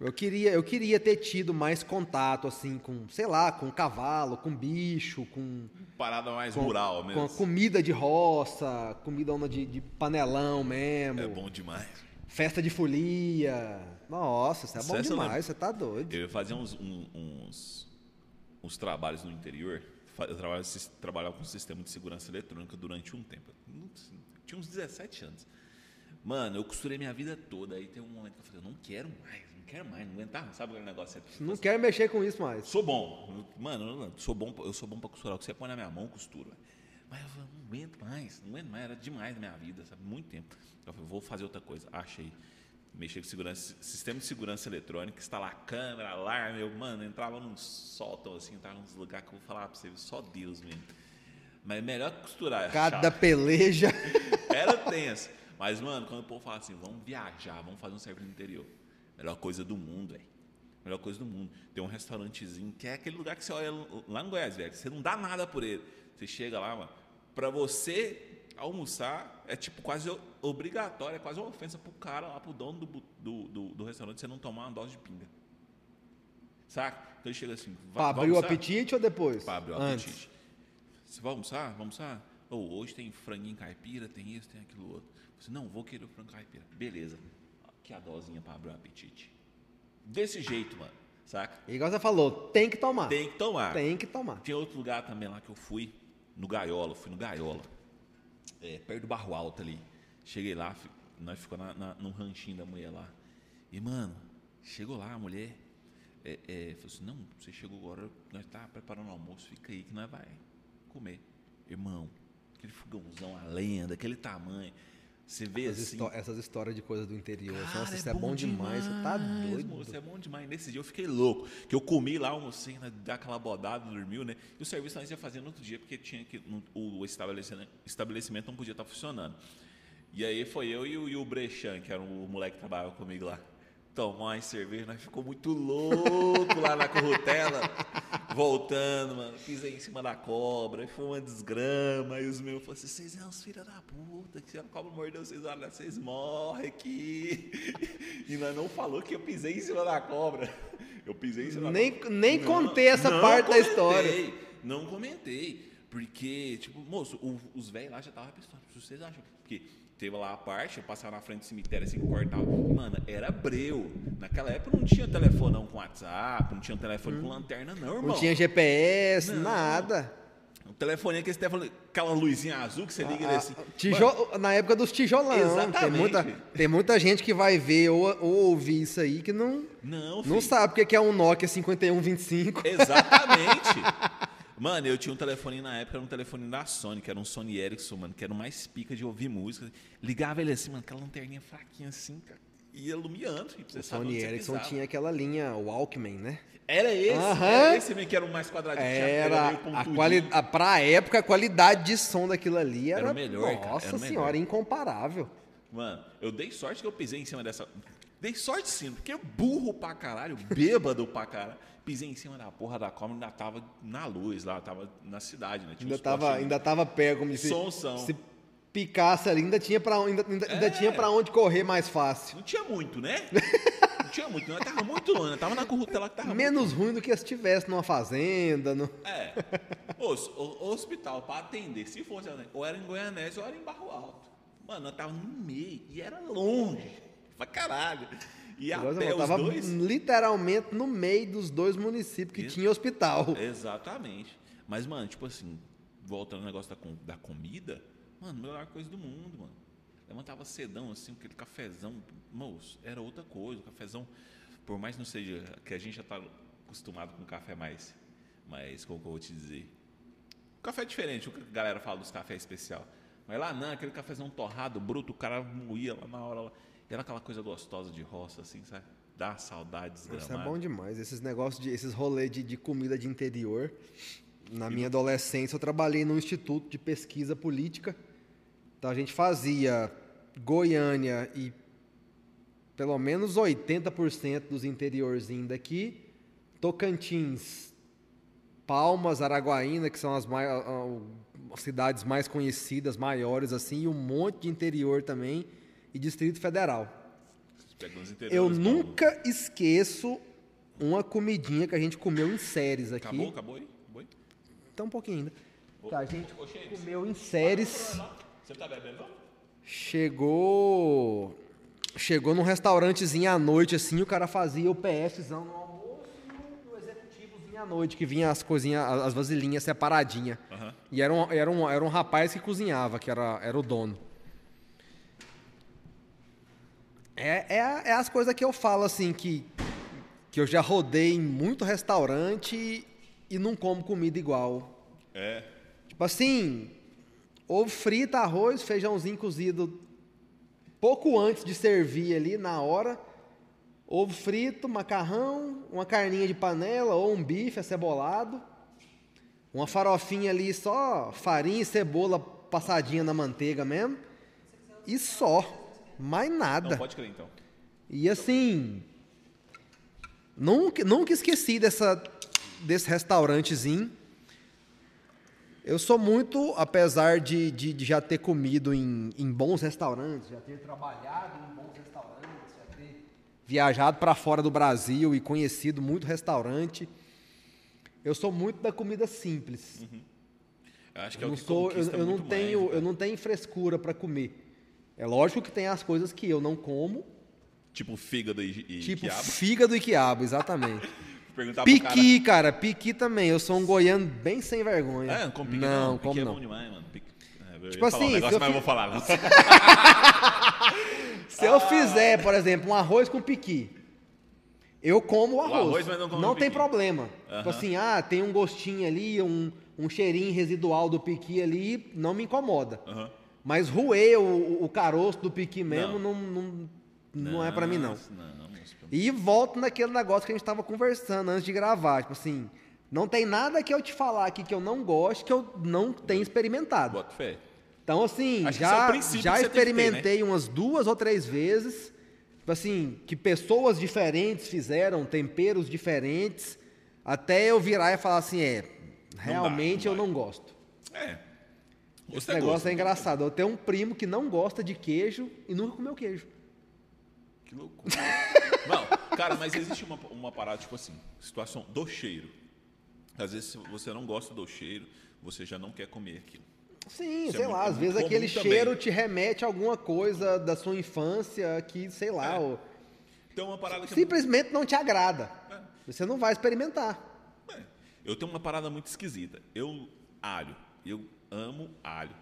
Eu queria, eu queria ter tido mais contato, assim, com, sei lá, com cavalo, com bicho, com. Parada mais com, rural mesmo. Com comida de roça, comida de, de panelão mesmo. É bom demais. Festa de folia. Nossa, isso é bom demais, você tá doido. Eu fazia uns, um- uns, uns trabalhos no interior. Eu trabalhava, trabalhava com sistema de segurança eletrônica durante um tempo. Tinha uns 17 anos. Mano, eu costurei minha vida toda. Aí tem um momento que eu falei, eu não quero mais, não quero mais, não aguentar. Sabe aquele negócio? Você Não quero mexer com isso mais. Sou bom. Mano, eu sou bom, eu sou bom pra costurar. O que você põe na minha mão, eu costuro. velho. Mas eu falei, não aguento mais, não aguento mais. Era demais na minha vida, sabe? Muito tempo. Eu falei, vou fazer outra coisa. Achei. Mexer com segurança, sistema de segurança eletrônica, instalar câmera, alarme. Eu, mano, entrava num sótão, assim, entrava nos lugares que eu vou falar pra você, só Deus mesmo. Mas é melhor que costurar. é Cada peleja. Era tenso. Mas, mano, quando o povo fala assim, vamos viajar, vamos fazer um serviço no interior. Melhor coisa do mundo, velho. Melhor coisa do mundo. Tem um restaurantezinho que é aquele lugar que você olha lá no Goiás, velho. Você não dá nada por ele. Você chega lá, mano. Pra você almoçar, é tipo quase obrigatório, é quase uma ofensa pro cara lá, pro dono do, do, do, do restaurante, você não tomar uma dose de pinga. Saca? Então ele chega assim, Pra abrir o apetite ou depois? Pra abrir o Antes. apetite. Você vai almoçar? Vamos almoçar? Ou hoje tem franguinho caipira, tem isso, tem aquilo outro. Você, não, vou querer o frango caipira. Beleza. Aqui a dosinha pra abrir o apetite. Desse jeito, mano. Saca? Igual você falou, tem que tomar. Tem que tomar. Tem que tomar. Tinha outro lugar também lá que eu fui, no Gaiola, fui no Gaiola. É, perto do Barro Alto ali. Cheguei lá, nós ficamos na, na, ranchinho da mulher lá. E, mano, chegou lá a mulher, é, é, falou assim, não, você chegou agora, nós tá preparando o almoço, fica aí que nós vai comer. Irmão, aquele fogãozão, a lenha, daquele tamanho. Você vê Essas, assim. histó- essas histórias de coisa do interior. Cara, Nossa, isso é bom demais. Você tá doido. moço, é bom demais. Nesse dia eu fiquei louco. Que eu comi lá, almocei, dá aquela bodada, dormiu, né? E o serviço nós ia fazer no outro dia, porque tinha que. no- o estabelecimento, estabelecimento não podia estar funcionando. E aí foi eu e o, e o Brechan, que era o moleque que trabalhava comigo lá. Tomar uma cerveja, nós ficou muito louco lá na corrutela, voltando, mano. Pisei em cima da cobra, foi uma desgrama. E os meus falaram assim: vocês são uns filhos da puta, que se a cobra mordeu vocês, olha, vocês morrem aqui. E nós não falou que eu pisei em cima da cobra. Eu pisei em cima Nem- da cobra. nem contei essa parte da história. Não comentei. Porque, tipo, moço, o- os velhos lá já estavam pistolos. Vocês acham? Porque teve lá a parte, eu passava na frente do cemitério assim portal. Mano, era breu. Naquela época não tinha telefone não com WhatsApp, não tinha telefone com lanterna, não, irmão. Não tinha GPS, Não. nada. O telefone aquele telefone, aquela luzinha azul que você liga Ah, assim. tijo- Na época dos tijolão. Tem Exatamente. muita, tem muita gente que vai ver ou, ou ouvir isso aí que não, Não, não filho. sabe o que que é um Nokia 5125. Exatamente. Mano, eu tinha um telefone na época, era um telefone da Sony, que era um Sony Ericsson, mano, que era o mais pica de ouvir música. Ligava ele assim, mano, aquela lanterninha fraquinha assim, cara, ia iluminando. você O Sony Ericsson tinha aquela linha Walkman, né? Era esse, Aham. era esse mesmo que era o mais quadradinho. tinha- Era meio a quali... a, pra época, a qualidade de som daquilo ali era, Era o melhor, cara, nossa era o melhor. senhora, incomparável. Mano, eu dei sorte que eu pisei em cima dessa. Dei sorte sim, porque burro pra caralho, bêbado pra caralho. Pisei em cima da porra da cobra, ainda tava na luz lá, tava na cidade, né? Tinha Ainda tava, ainda tava pé, como se, Sonzão. se picasse ali, ainda tinha pra, ainda, ainda, ainda É. tinha pra onde correr mais fácil. Não tinha muito, né? Não tinha muito, não. Tava muito longe, né? Tava na corrutela que tava Menos ruim do que se tivesse numa fazenda. No... É. O, o- hospital para atender, se fosse ou era em Goianese ou era em Barro Alto. Mano, eu tava no meio e era longe. Pra caralho. E a pé eu os tava dois. literalmente no meio dos dois municípios que tinha hospital. Exatamente. Mas, mano, tipo assim, voltando ao negócio da, com- da comida, mano, melhor coisa do mundo, mano. Levantava cedão, assim, aquele cafezão. Moço, era outra coisa. O cafezão, por mais não seja. que a gente já tá acostumado com café mais. Mas, como que eu vou te dizer? Café é diferente, o que a galera fala dos cafés especial. Mas lá não, aquele cafezão torrado, bruto, o cara moía lá na hora. Lá. Era aquela coisa gostosa de roça, assim, sabe? Dá saudade Isso é bom demais. Esses negócios, de, esses rolês de, de comida de interior. Na minha adolescência, eu trabalhei num instituto de pesquisa política. Então, a gente fazia Goiânia e pelo menos 80% dos interiorzinhos daqui. Tocantins, Palmas, Araguaína, que são as, as cidades mais conhecidas, maiores, assim, e um monte de interior também, e Distrito Federal. Eu nunca esqueço uma comidinha que a gente comeu em séries aqui. Acabou, acabou aí? Acabou aí? Tá um pouquinho ainda. Que a gente Ô, comeu em séries. Você tá bebendo? não? Chegou. Chegou num restaurantezinho à noite, assim, o cara fazia o PFzão no almoço e o executivozinho à noite, que vinha as coisinhas, as as vasilhinhas separadinhas. Aham. E era um, era, um, era um rapaz que cozinhava, que era, era o dono. É, é, é as coisas que eu falo, assim, que, que eu já rodei em muito restaurante e não como comida igual. É. Tipo assim, ovo frito, arroz, feijãozinho cozido pouco antes de servir ali, na hora. Ovo frito, macarrão, uma carninha de panela ou um bife acebolado. Uma farofinha ali só, farinha e cebola passadinha na manteiga mesmo. E só. Mais nada. Não, pode crer então. E assim, nunca, nunca esqueci dessa, desse restaurantezinho. Eu sou muito, apesar de, de, de já ter comido em, em bons restaurantes, já ter trabalhado em bons restaurantes, já ter viajado para fora do Brasil e conhecido muito restaurante. Eu sou muito da comida simples. Eu acho que é Eu o não que sou, eu, eu não tenho, mais, né? eu não tenho frescura para comer. É lógico que tem as coisas que eu não como, Tipo fígado e, e Tipo quiabo. fígado e quiabo, exatamente. Perguntar pro cara... piqui, cara, piqui também. Eu sou um goiano bem sem vergonha. É, não come piqui não. não. Piqui como é não. bom demais, mano. Piqui... É, Tipo falar um assim, negócio, se eu mas eu vou falar. Não. Se eu fizer, por exemplo, um arroz com piqui, eu como o arroz. arroz, mas não come o tem piqui. problema. Tipo assim, ah, tem um gostinho ali, um, um cheirinho residual do piqui ali, não me incomoda. Aham. Mas roer o, o caroço do piqui mesmo Não. não, não, não, é pra mim, não. Nossa, não moço. E volto naquele negócio que a gente estava conversando antes de gravar. Tipo assim, não tem nada que eu te falar aqui que eu não gosto, que eu não tenho experimentado. Bota fé. Então, assim, Acho esse é já, já que ter, né? experimentei umas duas ou três vezes. Tipo assim, que pessoas diferentes fizeram, temperos diferentes, até eu virar e falar assim, é, realmente não eu vai. não gosto. É. Esse é negócio gosto. é engraçado. Eu tenho um primo que não gosta de queijo e nunca comeu queijo. Que loucura. não, cara, mas existe uma, uma parada, tipo assim, situação do cheiro. Às vezes, se você não gosta do cheiro, você já não quer comer aquilo. Sim, Isso é sei muito- lá, é às muito vezes aquele também. cheiro te remete a alguma coisa da sua infância que, sei lá, É. ó, Então, uma parada que... simplesmente não te agrada. Você não vai experimentar. É. Eu tenho uma parada muito esquisita. Eu, alho, eu amo alho.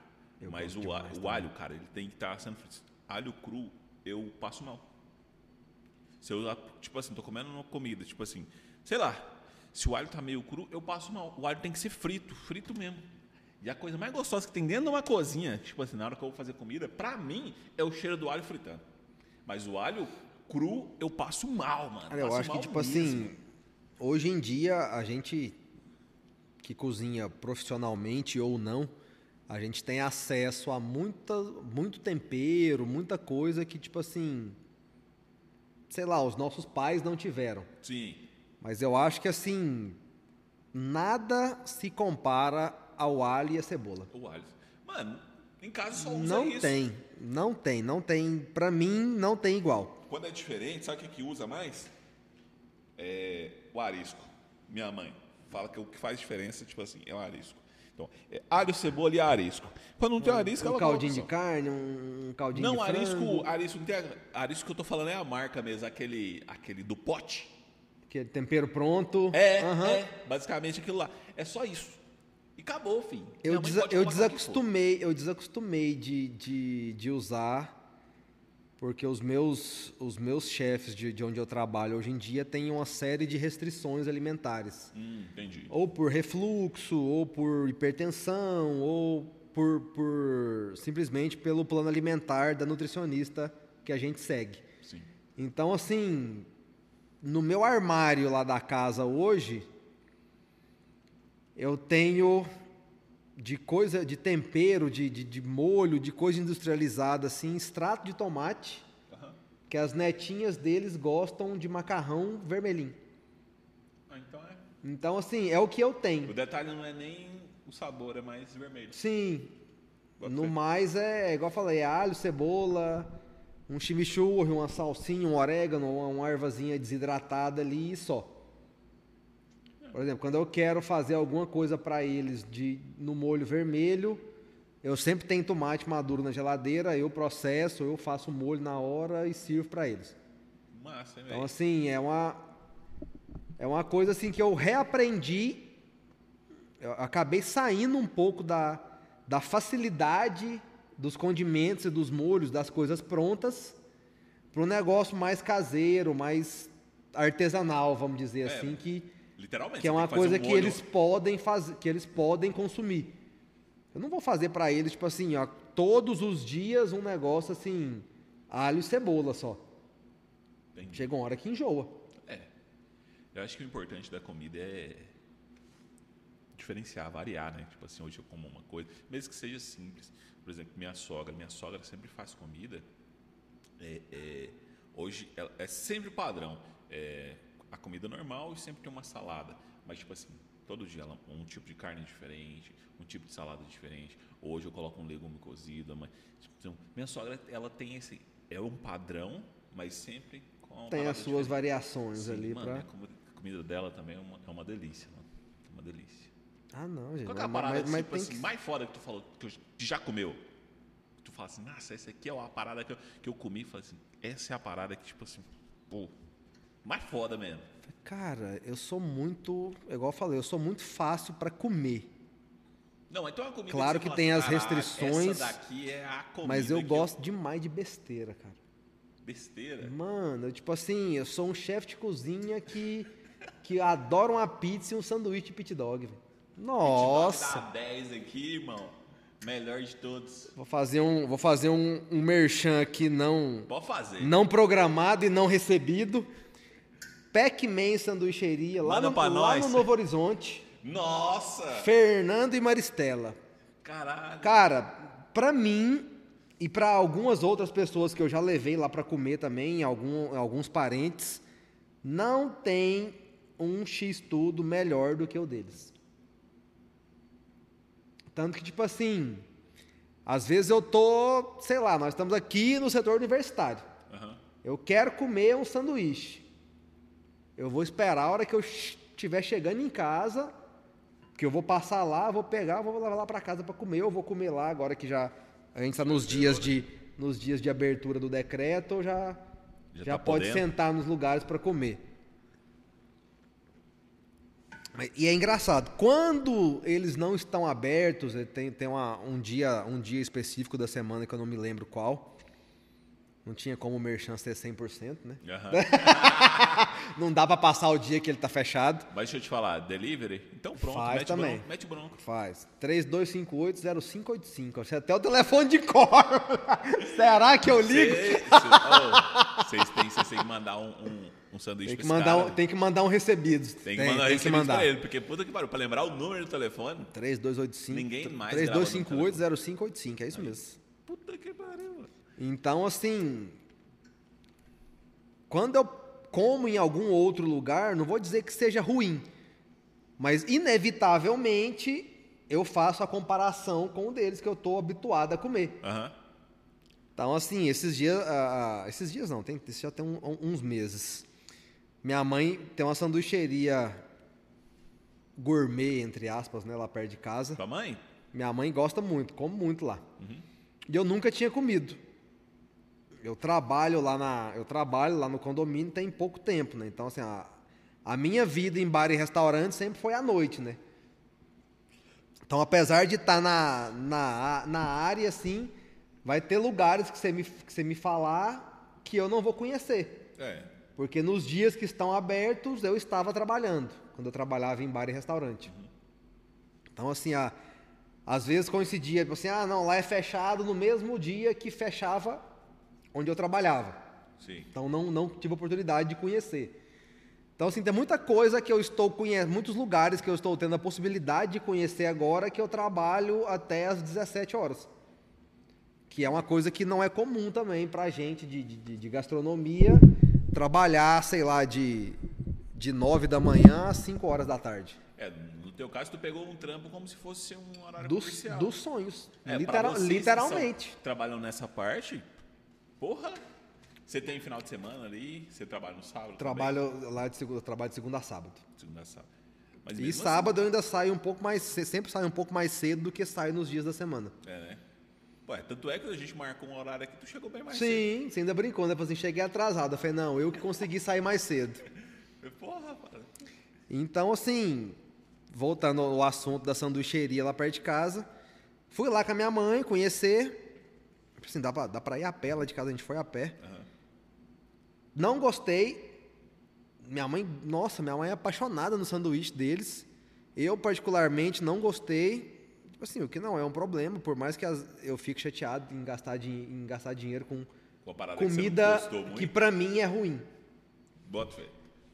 mas o, a- o alho, cara, ele tem que estar sendo frito. Alho cru, eu passo mal. Se eu, tipo assim, tô comendo uma comida, tipo assim, sei lá, se o alho tá meio cru, eu passo mal. O alho tem que ser frito, frito mesmo. E a coisa mais gostosa que tem dentro de uma cozinha, tipo assim, na hora que eu vou fazer comida, pra mim, é o cheiro do alho fritando. Mas o alho cru, eu passo mal, mano. Cara, eu acho que, tipo mesmo. assim, hoje em dia, a gente que cozinha profissionalmente ou não, a gente tem acesso a muita, muito tempero, muita coisa que, tipo assim, sei lá, os nossos pais não tiveram. Sim. Mas eu acho que, assim, nada se compara ao alho e a cebola. O alho. Mano, em casa só usa Não isso. tem, não tem, não tem. Pra mim, não tem igual. Quando é diferente, sabe o que, que usa mais? É o arisco. Minha mãe fala que o que faz diferença, tipo assim, é o arisco. Então, é alho, cebola e arisco. Quando não tem arisco, Um ela caldinho de carne, um caldinho Não, de frango. arisco, arisco não tem. a- Arisco que eu tô falando é a marca mesmo, aquele, aquele do pote. Que é tempero pronto. É, Aham. é, basicamente aquilo lá. É só isso. E acabou, filho. Eu, desa- eu desacostumei, eu desacostumei de, de, de usar, porque os meus, os meus chefes de, de onde eu trabalho hoje em dia têm uma série de restrições alimentares. Hum, entendi. Ou por refluxo, ou por hipertensão, ou por, por simplesmente pelo plano alimentar da nutricionista que a gente segue. Sim. Então, assim, no meu armário lá da casa hoje, eu tenho de coisa, de tempero, de, de, de molho, de coisa industrializada, assim, extrato de tomate, Aham. que as netinhas deles gostam de macarrão vermelhinho. Ah, então é. Então, assim, é o que eu O tenho. detalhe não é nem o sabor, é mais vermelho. Sim. Bota No fé. mais é, igual eu falei, é alho, cebola, um chimichurri, uma salsinha, um orégano, uma, uma ervazinha desidratada ali e só. Por exemplo, quando eu quero fazer alguma coisa para eles de no molho vermelho, eu sempre tenho tomate maduro na geladeira, eu processo, eu faço o molho na hora e sirvo para eles. Massa, hein, Então assim, é uma é uma coisa assim que eu reaprendi. Eu acabei saindo um pouco da, da facilidade dos condimentos e dos molhos, das coisas prontas, para um negócio mais caseiro, mais artesanal, vamos dizer É, assim, que, Literalmente. que é uma fazer coisa um que eles podem fazer, que eles podem consumir. Eu não vou fazer para eles tipo assim, ó, todos os dias um negócio assim, alho e cebola só. Entendi. Chega uma hora que enjoa. É. Eu acho que o importante da comida é diferenciar, variar, né? Tipo assim, hoje eu como uma coisa, mesmo que seja simples. Por exemplo, minha sogra, minha sogra sempre faz comida. é, é, hoje ela- é sempre padrão. É, a comida normal e sempre tem uma salada. Mas, tipo assim, todo dia ela, um tipo de carne diferente, um tipo de salada diferente. Hoje eu coloco um legume cozido. Mas, então, minha sogra, ela tem esse. É um padrão, mas sempre com Tem as suas diferente. variações Sim, ali mano, pra. a comi- a comida dela também é uma, é uma delícia, mano. É uma delícia. Ah, não, gente. Qual é a parada mas, mas tipo assim, que- mais foda que tu falou, que, que já comeu? Tu fala assim, nossa, essa aqui é uma parada que eu, que eu comi. Fala assim, essa é a parada que, tipo assim, pô, mais foda mesmo. Cara, eu sou muito. Igual eu falei, eu sou muito fácil pra comer. Não, então é uma comida Claro que fala tem assim, as "Caraca, restrições, Essa daqui é a comida Mas eu que gosto demais de besteira, cara. Besteira. Mano, eu, tipo assim, eu sou um chefe de cozinha que, que adora uma pizza e um sanduíche de pit dog, velho. Nossa! Dá 10 aqui, irmão. Melhor de todos. Vou fazer um, vou fazer um, um merchan aqui não, Pode fazer. não programado e não recebido. Pac-Man Sanduicheria, lá, no, lá no Novo Horizonte. Nossa! Fernando e Maristela. Caralho. Cara, pra mim e pra algumas outras pessoas que eu já levei lá pra comer também, algum, alguns parentes, não tem um X-tudo melhor do que o deles. Tanto que, tipo assim, às vezes eu tô, sei lá, nós estamos aqui no setor universitário. Aham. Eu quero comer um sanduíche. Eu vou esperar a hora que eu estiver chegando em casa, que eu vou passar lá, vou pegar, vou levar lá para casa para comer. Eu vou comer lá agora que já a gente está nos dias de nos dias de abertura do decreto, já Já já, tá pode podendo? sentar nos lugares para comer. E é engraçado, quando eles não estão abertos, eh, tem, tem uma- um, dia, um dia específico da semana que eu não me lembro qual. Não tinha como o merchan ser 100%, né? Aham. Não dá pra passar o dia que ele tá fechado. Mas deixa eu te falar, delivery? Então pronto, Faz mete também. bronco. Mete bronco. Faz. 3258-0585. Você até o telefone de cor. Será que eu ligo? Vocês têm, vocês têm que mandar um, um, um sanduíche Tem que, mandar um, cara. tem que mandar um recebido. Tem que mandar tem recebido pra ele, porque puta que pariu, pra lembrar o número do telefone. 3285. Ninguém mais 3258-0585. É isso mesmo. Puta que. Então, assim. Quando eu como em algum outro lugar, não vou dizer que seja ruim. Mas, inevitavelmente, eu faço a comparação com o deles que eu estou habituado a comer. Aham. Então, assim, esses dias. ah, ah, esses dias não, tem, isso já tem um- uns meses. Minha mãe tem uma sanduicheria gourmet, entre aspas, né, lá perto de casa. Tua mãe? Minha mãe gosta muito, come muito lá. Uhum. E eu nunca tinha comido. Eu trabalho lá na, eu trabalho lá no condomínio tem pouco tempo, né? Então assim, a, a minha vida em bar e restaurante sempre foi à noite, né? Então, apesar de estar na, na, na área assim, vai ter lugares que você me que você me falar que eu não vou conhecer. É. Porque nos dias que estão abertos, eu estava trabalhando, quando eu trabalhava em bar e restaurante. Então, assim, a, Às vezes coincidia, tipo assim, ah, não, lá é fechado no mesmo dia que fechava onde eu trabalhava. Sim. Então não, não tive oportunidade de conhecer. Então, assim, tem muita coisa que eu estou conhecendo, muitos lugares que eu estou tendo a possibilidade de conhecer agora que eu trabalho até às 17 horas. Que é uma coisa que não é comum também pra gente de, de, de gastronomia, trabalhar, sei lá, de, de 9 da manhã às 5 horas da tarde. É, no teu caso, tu pegou um trampo como se fosse um horário Dos, comercial. dos sonhos. É, pra Litera- vocês que literalmente. trabalham nessa parte, porra. Você tem final de semana ali, você trabalha no sábado Trabalho lá de segunda, trabalho de segunda a sábado. também? Segunda a sábado. Mas E mesmo sábado eu ainda saio um pouco mais, sempre saio um pouco mais cedo do que saio nos dias da semana. Assim, é, né? Pô, é, tanto é que a gente marcou um horário aqui, tu chegou bem mais cedo. Sim, você ainda brincou, né? Falei assim, cheguei atrasado. Eu falei, não, eu que consegui sair mais cedo. Porra, rapaz. Então, assim, voltando ao assunto da sanduicheria lá perto de casa, fui lá com a minha mãe conhecer. Assim, dá pra, dá pra ir a pé lá de casa, a gente foi a pé. Aham. Não gostei. Minha mãe, nossa, minha mãe é apaixonada no sanduíche deles. Eu, particularmente, não gostei. Tipo assim, o que não é um problema, por mais que as- eu fique chateado em gastar, em gastar dinheiro com Com que comida muito. que pra mim é ruim. Bota fé.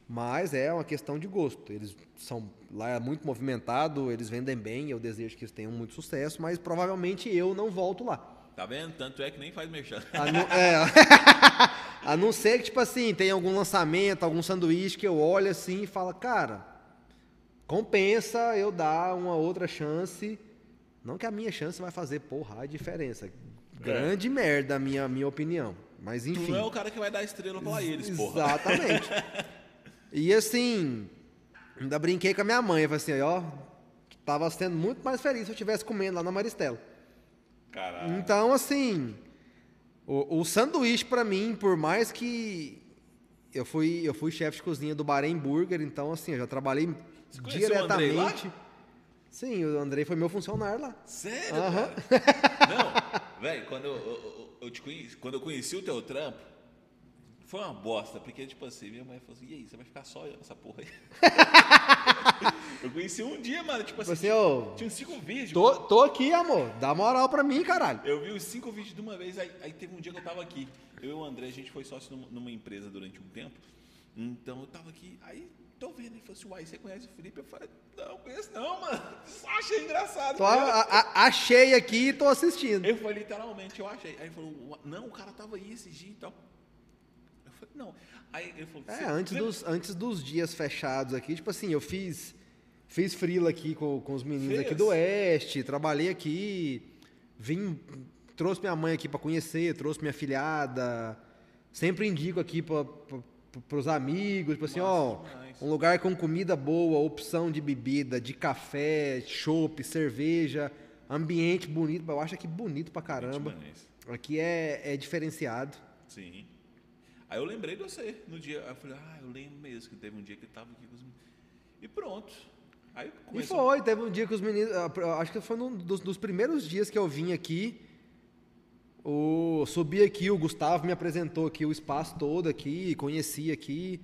Mas é uma questão de gosto. Eles são lá é muito movimentado, eles vendem bem, eu desejo que eles tenham muito sucesso, mas provavelmente eu não volto lá. Tá vendo? Tanto é que nem faz merchan. A não, é, a não ser que, tipo assim, tem algum lançamento, algum sanduíche que eu olho assim e falo, cara, compensa eu dar uma outra chance. Não que a minha chance vai fazer, porra, a diferença. Grande merda, a minha, minha opinião. Mas Tu enfim. não é o cara que vai dar estrela pra eles, porra. Exatamente. e assim, ainda brinquei com a minha mãe, eu falei assim, ó, tava sendo muito mais feliz se eu estivesse comendo lá na Maristela. Caralho. Então, assim, o, o sanduíche pra mim, por mais que eu fui, eu fui chefe de cozinha do Bahrein Burger, então assim, eu já trabalhei Você conheceu o diretamente. Sim, o Andrei foi meu funcionário lá. Sério, cara? Não, velho, quando eu- eu- eu te conheci, quando eu conheci o teu trampo, foi uma bosta, porque, tipo assim, minha mãe falou assim, e aí, você vai ficar só nessa porra aí? eu conheci um dia, mano, tipo assim, Tipo assim, ô, tinha uns cinco vídeos. tô, tô aqui, amor, dá moral pra mim, caralho. Eu vi os cinco vídeos de uma vez, aí, aí teve um dia que eu tava aqui. Eu e o André, a gente foi sócio numa, numa empresa durante um tempo. Então eu tava aqui, aí tô vendo, ele falou assim, uai, você conhece o Felipe? Eu falei, não, conheço não, mano. Só achei engraçado. Tô, a- a- achei aqui e tô assistindo. Eu falei, literalmente, eu achei. Aí ele falou, "Ua- não, o cara tava aí esse dia e tal. Não. Aí ele falou, É, "Você- antes você- dos, antes dos dias fechados aqui, tipo assim, eu fiz fiz frila aqui com, com os meninos Fez? aqui do Oeste, trabalhei aqui, vim, trouxe minha mãe aqui pra conhecer, trouxe minha filhada, sempre indico aqui para os amigos, tipo assim, ó, demais. um lugar com comida boa, opção de bebida, de café, chopp, cerveja, ambiente bonito, eu acho aqui bonito pra caramba. Aqui é, é diferenciado. Sim. Aí eu lembrei de você no dia. Aí eu falei, ah, eu lembro mesmo que teve um dia que ele tava aqui com os meninos. E pronto. Aí E começou. foi, teve um dia que os meninos. ah, eu Acho que foi num dos, dos primeiros dias que eu vim aqui. O, subi aqui, o Gustavo me apresentou aqui o espaço todo aqui, conheci aqui.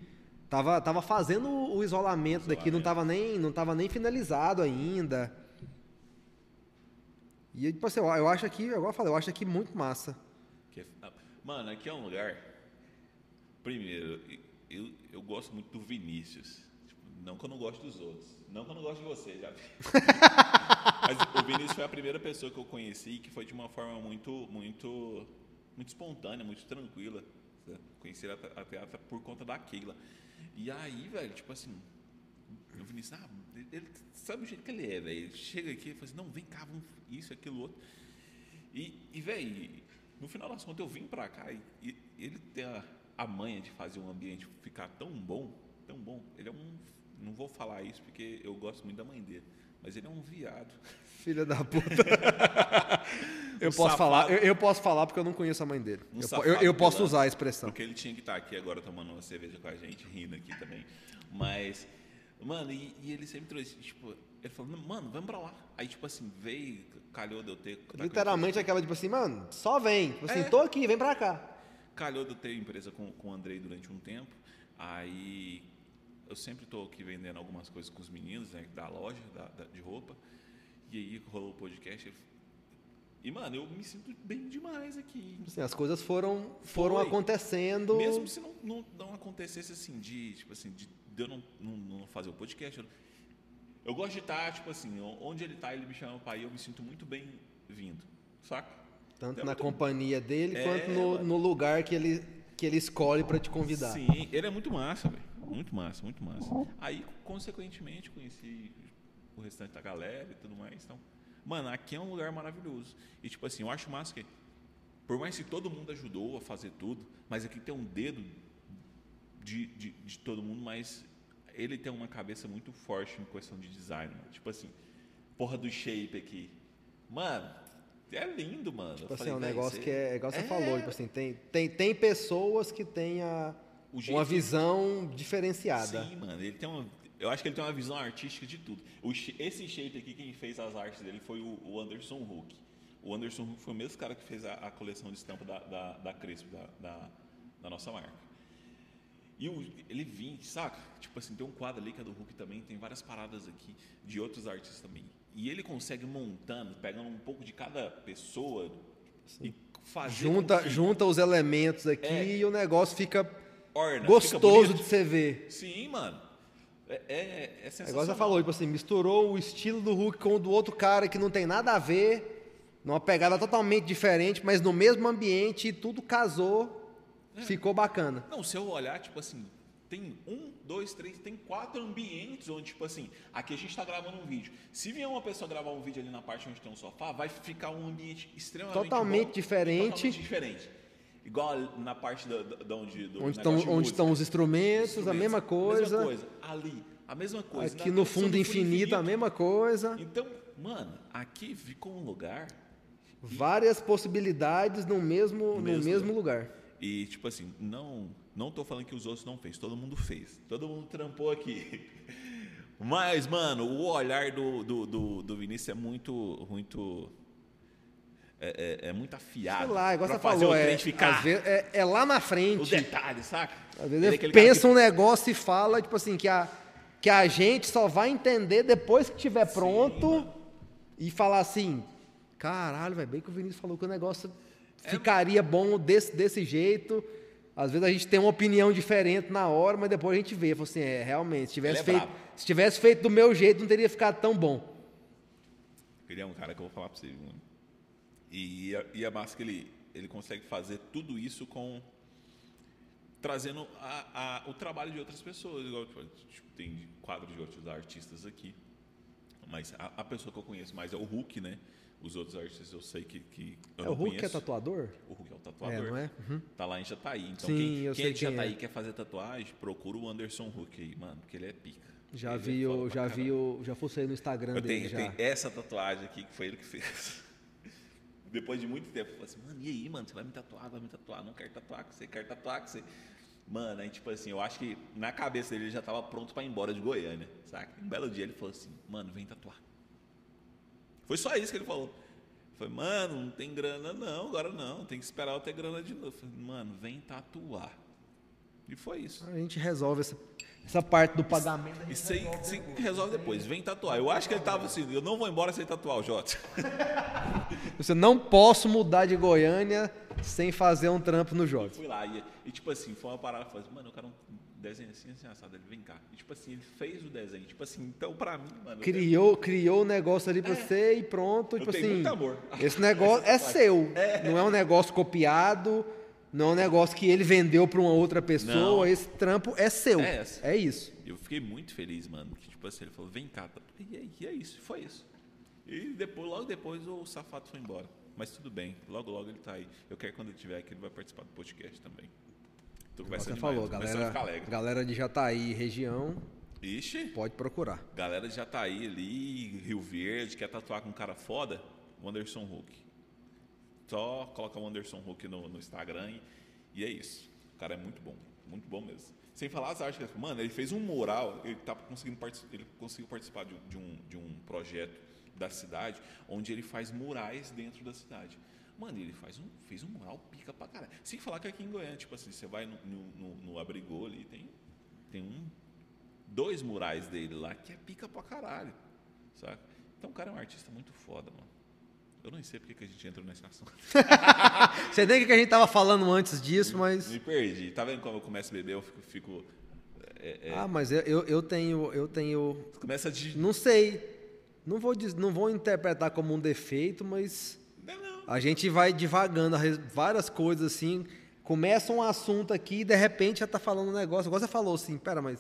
Tava, tava fazendo o o isolamento daqui, não tava, nem, não tava nem finalizado ainda. E tipo assim, eu eu acho aqui, igual eu falei, eu acho aqui muito massa. É- ah, Mano, aqui é um lugar. Primeiro, eu, eu gosto muito do Vinícius. Tipo, não que eu não gosto dos outros. Não que eu não gosto de você, já vi. Mas o Vinícius foi a primeira pessoa que eu conheci que foi de uma forma muito, muito, muito espontânea, muito tranquila. né? Conheci até, até- até por conta da Keila. E aí, velho, tipo assim, o Vinícius, ah, ele, ele sabe o jeito que ele é, velho. Ele chega aqui e fala assim, não, vem cá, vamos isso, aquilo, outro. E, e velho, no final das contas eu vim pra cá e, e ele tem a, a manha de fazer um ambiente ficar tão bom, tão bom. Ele é um. Não vou falar isso porque eu gosto muito da mãe dele, mas ele é um viado. Filha da puta. eu Um posso falar, eu, eu posso falar porque eu não conheço a mãe dele. Um eu, eu, eu posso usar a expressão. Porque ele tinha que estar aqui agora tomando uma cerveja com a gente, rindo aqui também. Mas, mano, e, e ele sempre trouxe, tipo, ele falou, mano, vamos pra lá. Aí, tipo assim, veio, calhou de eu ter. Literalmente aquela tipo assim, mano, só vem. Tipo assim, É. tô aqui, vem pra cá. Calhou de ter empresa com, com o Andrei durante um tempo. Aí eu sempre estou aqui vendendo algumas coisas com os meninos né, da loja da- da- de roupa. e aí rolou o podcast. E, mano, eu me sinto bem demais aqui. Assim, as coisas foram, foram Foi. acontecendo. Mesmo se não, não, não acontecesse assim, de, tipo assim, de, de eu não, não, não fazer o podcast. Eu, eu gosto de estar, tipo assim, onde ele tá, ele me chama pra ir, eu me sinto muito bem vindo, saca? Tanto É na muito- companhia dele, É, quanto no, no lugar que ele, que ele escolhe pra te convidar. Sim, ele é muito massa, velho. Muito massa, muito massa. Aí, consequentemente, conheci o restante da galera e tudo mais. Então, mano, aqui é um lugar maravilhoso. E, tipo assim, eu acho massa que, por mais que todo mundo ajudou a fazer tudo, mas aqui tem um dedo de, de, de todo mundo, mas ele tem uma cabeça muito forte em questão de design. Mano. Tipo assim, porra do shape aqui. Mano, é lindo, mano. Tipo assim, é um negócio que é, igual você É. falou, tipo assim, tem, tem, tem pessoas que têm a, uma que- visão diferenciada. Sim, mano. Ele tem uma, eu acho que ele tem uma visão artística de tudo. O esse shape aqui, quem fez as artes dele foi o, o Anderson Huck. O Anderson Huck foi o mesmo cara que fez a, a coleção de estampa da, da, da Crespo, da, da, da nossa marca. E o- ele vinha, saca? Tipo assim, tem um quadro ali que é do Hulk também, tem várias paradas aqui de outros artistas também. E ele consegue montando, pegando um pouco de cada pessoa e fazer com Junta, que junta os elementos aqui É. e o negócio fica orna, fica gostoso bonito. de você ver. Sim, mano. É, é, é É sensacional. igual você falou, tipo assim, misturou o estilo do Hulk com o do outro cara que não tem nada a ver, numa pegada totalmente diferente, mas no mesmo ambiente e tudo casou, É. ficou bacana. Não, se eu olhar, tipo assim, tem um, dois, três, tem quatro ambientes onde, tipo assim, aqui a gente está gravando um vídeo. Se vier uma pessoa gravar um vídeo ali na parte onde tem um sofá, vai ficar um ambiente extremamente Totalmente bom diferente. Totalmente diferente. Igual na parte da, da, da onde, do Onde estão, de onde estão os instrumentos, a Instrumentos, mesma coisa. mesma coisa. Ali, a mesma coisa. Aqui no fundo do infinito, a mesma coisa. Então, mano, aqui ficou um lugar Várias possibilidades no mesmo, no mesmo mesmo lugar. E, tipo assim, não não tô falando que os outros não fez, todo mundo fez. Todo mundo trampou aqui. Mas, mano, o olhar do, do, do, do Vinícius é muito. muito é, é, é muito afiado. Sei lá, igual você fazer falou, é, vezes é, é lá na O frente. detalhe, saca? Às Ele vezes é ele cara pensa um negócio e fala, tipo assim, que a, que a gente só vai entender depois que estiver pronto mano. e falar assim, caralho, vai bem que o Vinícius falou que o negócio É ficaria bom desse, desse jeito. Às vezes a gente tem uma opinião diferente na hora, mas depois a gente vê, fala assim, é, realmente, se tivesse, é feito, se tivesse feito do meu jeito, não teria ficado tão bom. Ele é um cara que eu vou falar pra você, mano. E, a- e a massa que ele, ele consegue fazer tudo isso com. trazendo a- a- o trabalho de outras pessoas. Igual, tipo, tipo, tem quadros de outros artistas aqui. Mas a, a pessoa que eu conheço mais é o Hulk, né? Os outros artistas eu sei que. que eu É não o Hulk que é conheço. tatuador? O Hulk é o tatuador. É, não é? Uhum. Tá lá em Jataí. Então, Sim, quem, eu quem sei é de quem Jataí é. e quer fazer tatuagem, procura o Anderson Hulk aí, mano, porque ele é pica. Já Ele é vi, pra já vi, o, já fucei no Instagram Eu dele tenho, já. tenho essa tatuagem aqui que foi ele que fez. Depois de muito tempo, eu falei assim, mano, e aí, mano, você vai me tatuar, vai me tatuar, não quero tatuar com você, quero tatuar com você. Mano, aí tipo assim, eu acho que na cabeça dele ele já tava pronto pra ir embora de Goiânia, saca? Um belo dia ele falou assim, mano, vem tatuar. Foi só isso que ele falou. Foi, mano, não tem grana não, agora não, tem que esperar eu ter grana de novo. Falei, mano, vem tatuar. E foi isso. A gente resolve essa, essa parte do pagamento. Isso aí resolve se depois. resolve depois, vem tatuar. Eu acho que ele tava assim, eu não vou embora sem tatuar o Jota. Você não posso mudar de Goiânia sem fazer um trampo no Jota. fui lá e, e, tipo assim, foi uma parada, falei mano, eu quero um desenho assim, assim, assado. Ele, vem cá. E tipo assim, ele fez o desenho. Tipo assim, então pra mim, mano, eu Criou, criou o negócio ali pra você e pronto. Tipo tenho assim, muito amor. esse negócio é seu. Não é um negócio copiado, não é um negócio que ele vendeu pra uma outra pessoa. Não. Esse trampo é seu. É. É isso. Eu fiquei muito feliz, mano. Que tipo assim, ele falou, vem cá. E, aí, e é isso, foi isso. E depois, logo depois o safado foi embora. Mas tudo bem, logo logo ele tá aí. Eu quero que quando ele tiver aqui, ele vai participar do podcast também. Vai ser Você demais, falou, tô começando a ficar galera, alegre. galera de Jataí região, Ixi, pode procurar. galera de Jataí ali, Rio Verde, quer tatuar com um cara foda? O Anderson Huck. Só coloca o Anderson Huck no, no Instagram e, e é isso. O cara é muito bom, muito bom mesmo. Sem falar as artes, mano, ele fez um mural, ele tá conseguindo ele conseguiu participar de, de um, de um projeto da cidade, onde ele faz murais dentro da cidade. Mano, ele faz um, fez um mural pica pra caralho. Sem falar que aqui em Goiânia, tipo assim, você vai no, no, no, Abrigô ali, tem, tem um, dois murais dele lá que é pica pra caralho, saca? Então o cara é um artista muito foda, mano. Eu não sei porque que a gente entrou nesse assunto. Você nem o que a gente tava falando antes disso, mas. Me perdi. Tá vendo como eu começo a beber, eu fico. fico é, é, Ah, mas eu, eu, tenho. Eu tenho. começa de. Não sei. Não vou, não vou interpretar como um defeito, mas. A gente vai divagando várias coisas assim. Começa um assunto aqui e de repente já tá falando um negócio. Agora você falou assim, pera, mas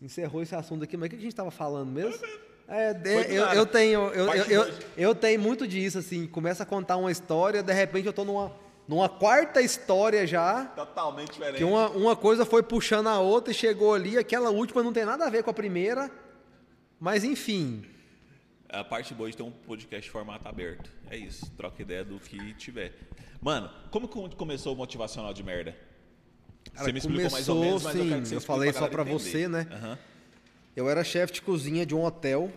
encerrou esse assunto aqui, mas o que a gente tava falando mesmo? É, eu, eu tenho, eu, eu, eu, eu tenho muito disso, assim, começa a contar uma história, de repente eu tô numa, numa quarta história já, Totalmente diferente. que uma, uma coisa foi puxando a outra e chegou ali, aquela última não tem nada a ver com a primeira, mas enfim, A parte boa de ter um podcast formato aberto. É isso. Troca ideia do que tiver. Mano, como que começou o motivacional de merda? Cara, você me explicou mais ou começou, menos, mas eu quero que você eu falei pra só entender. você, né? Aham. eu era chefe de cozinha de um hotel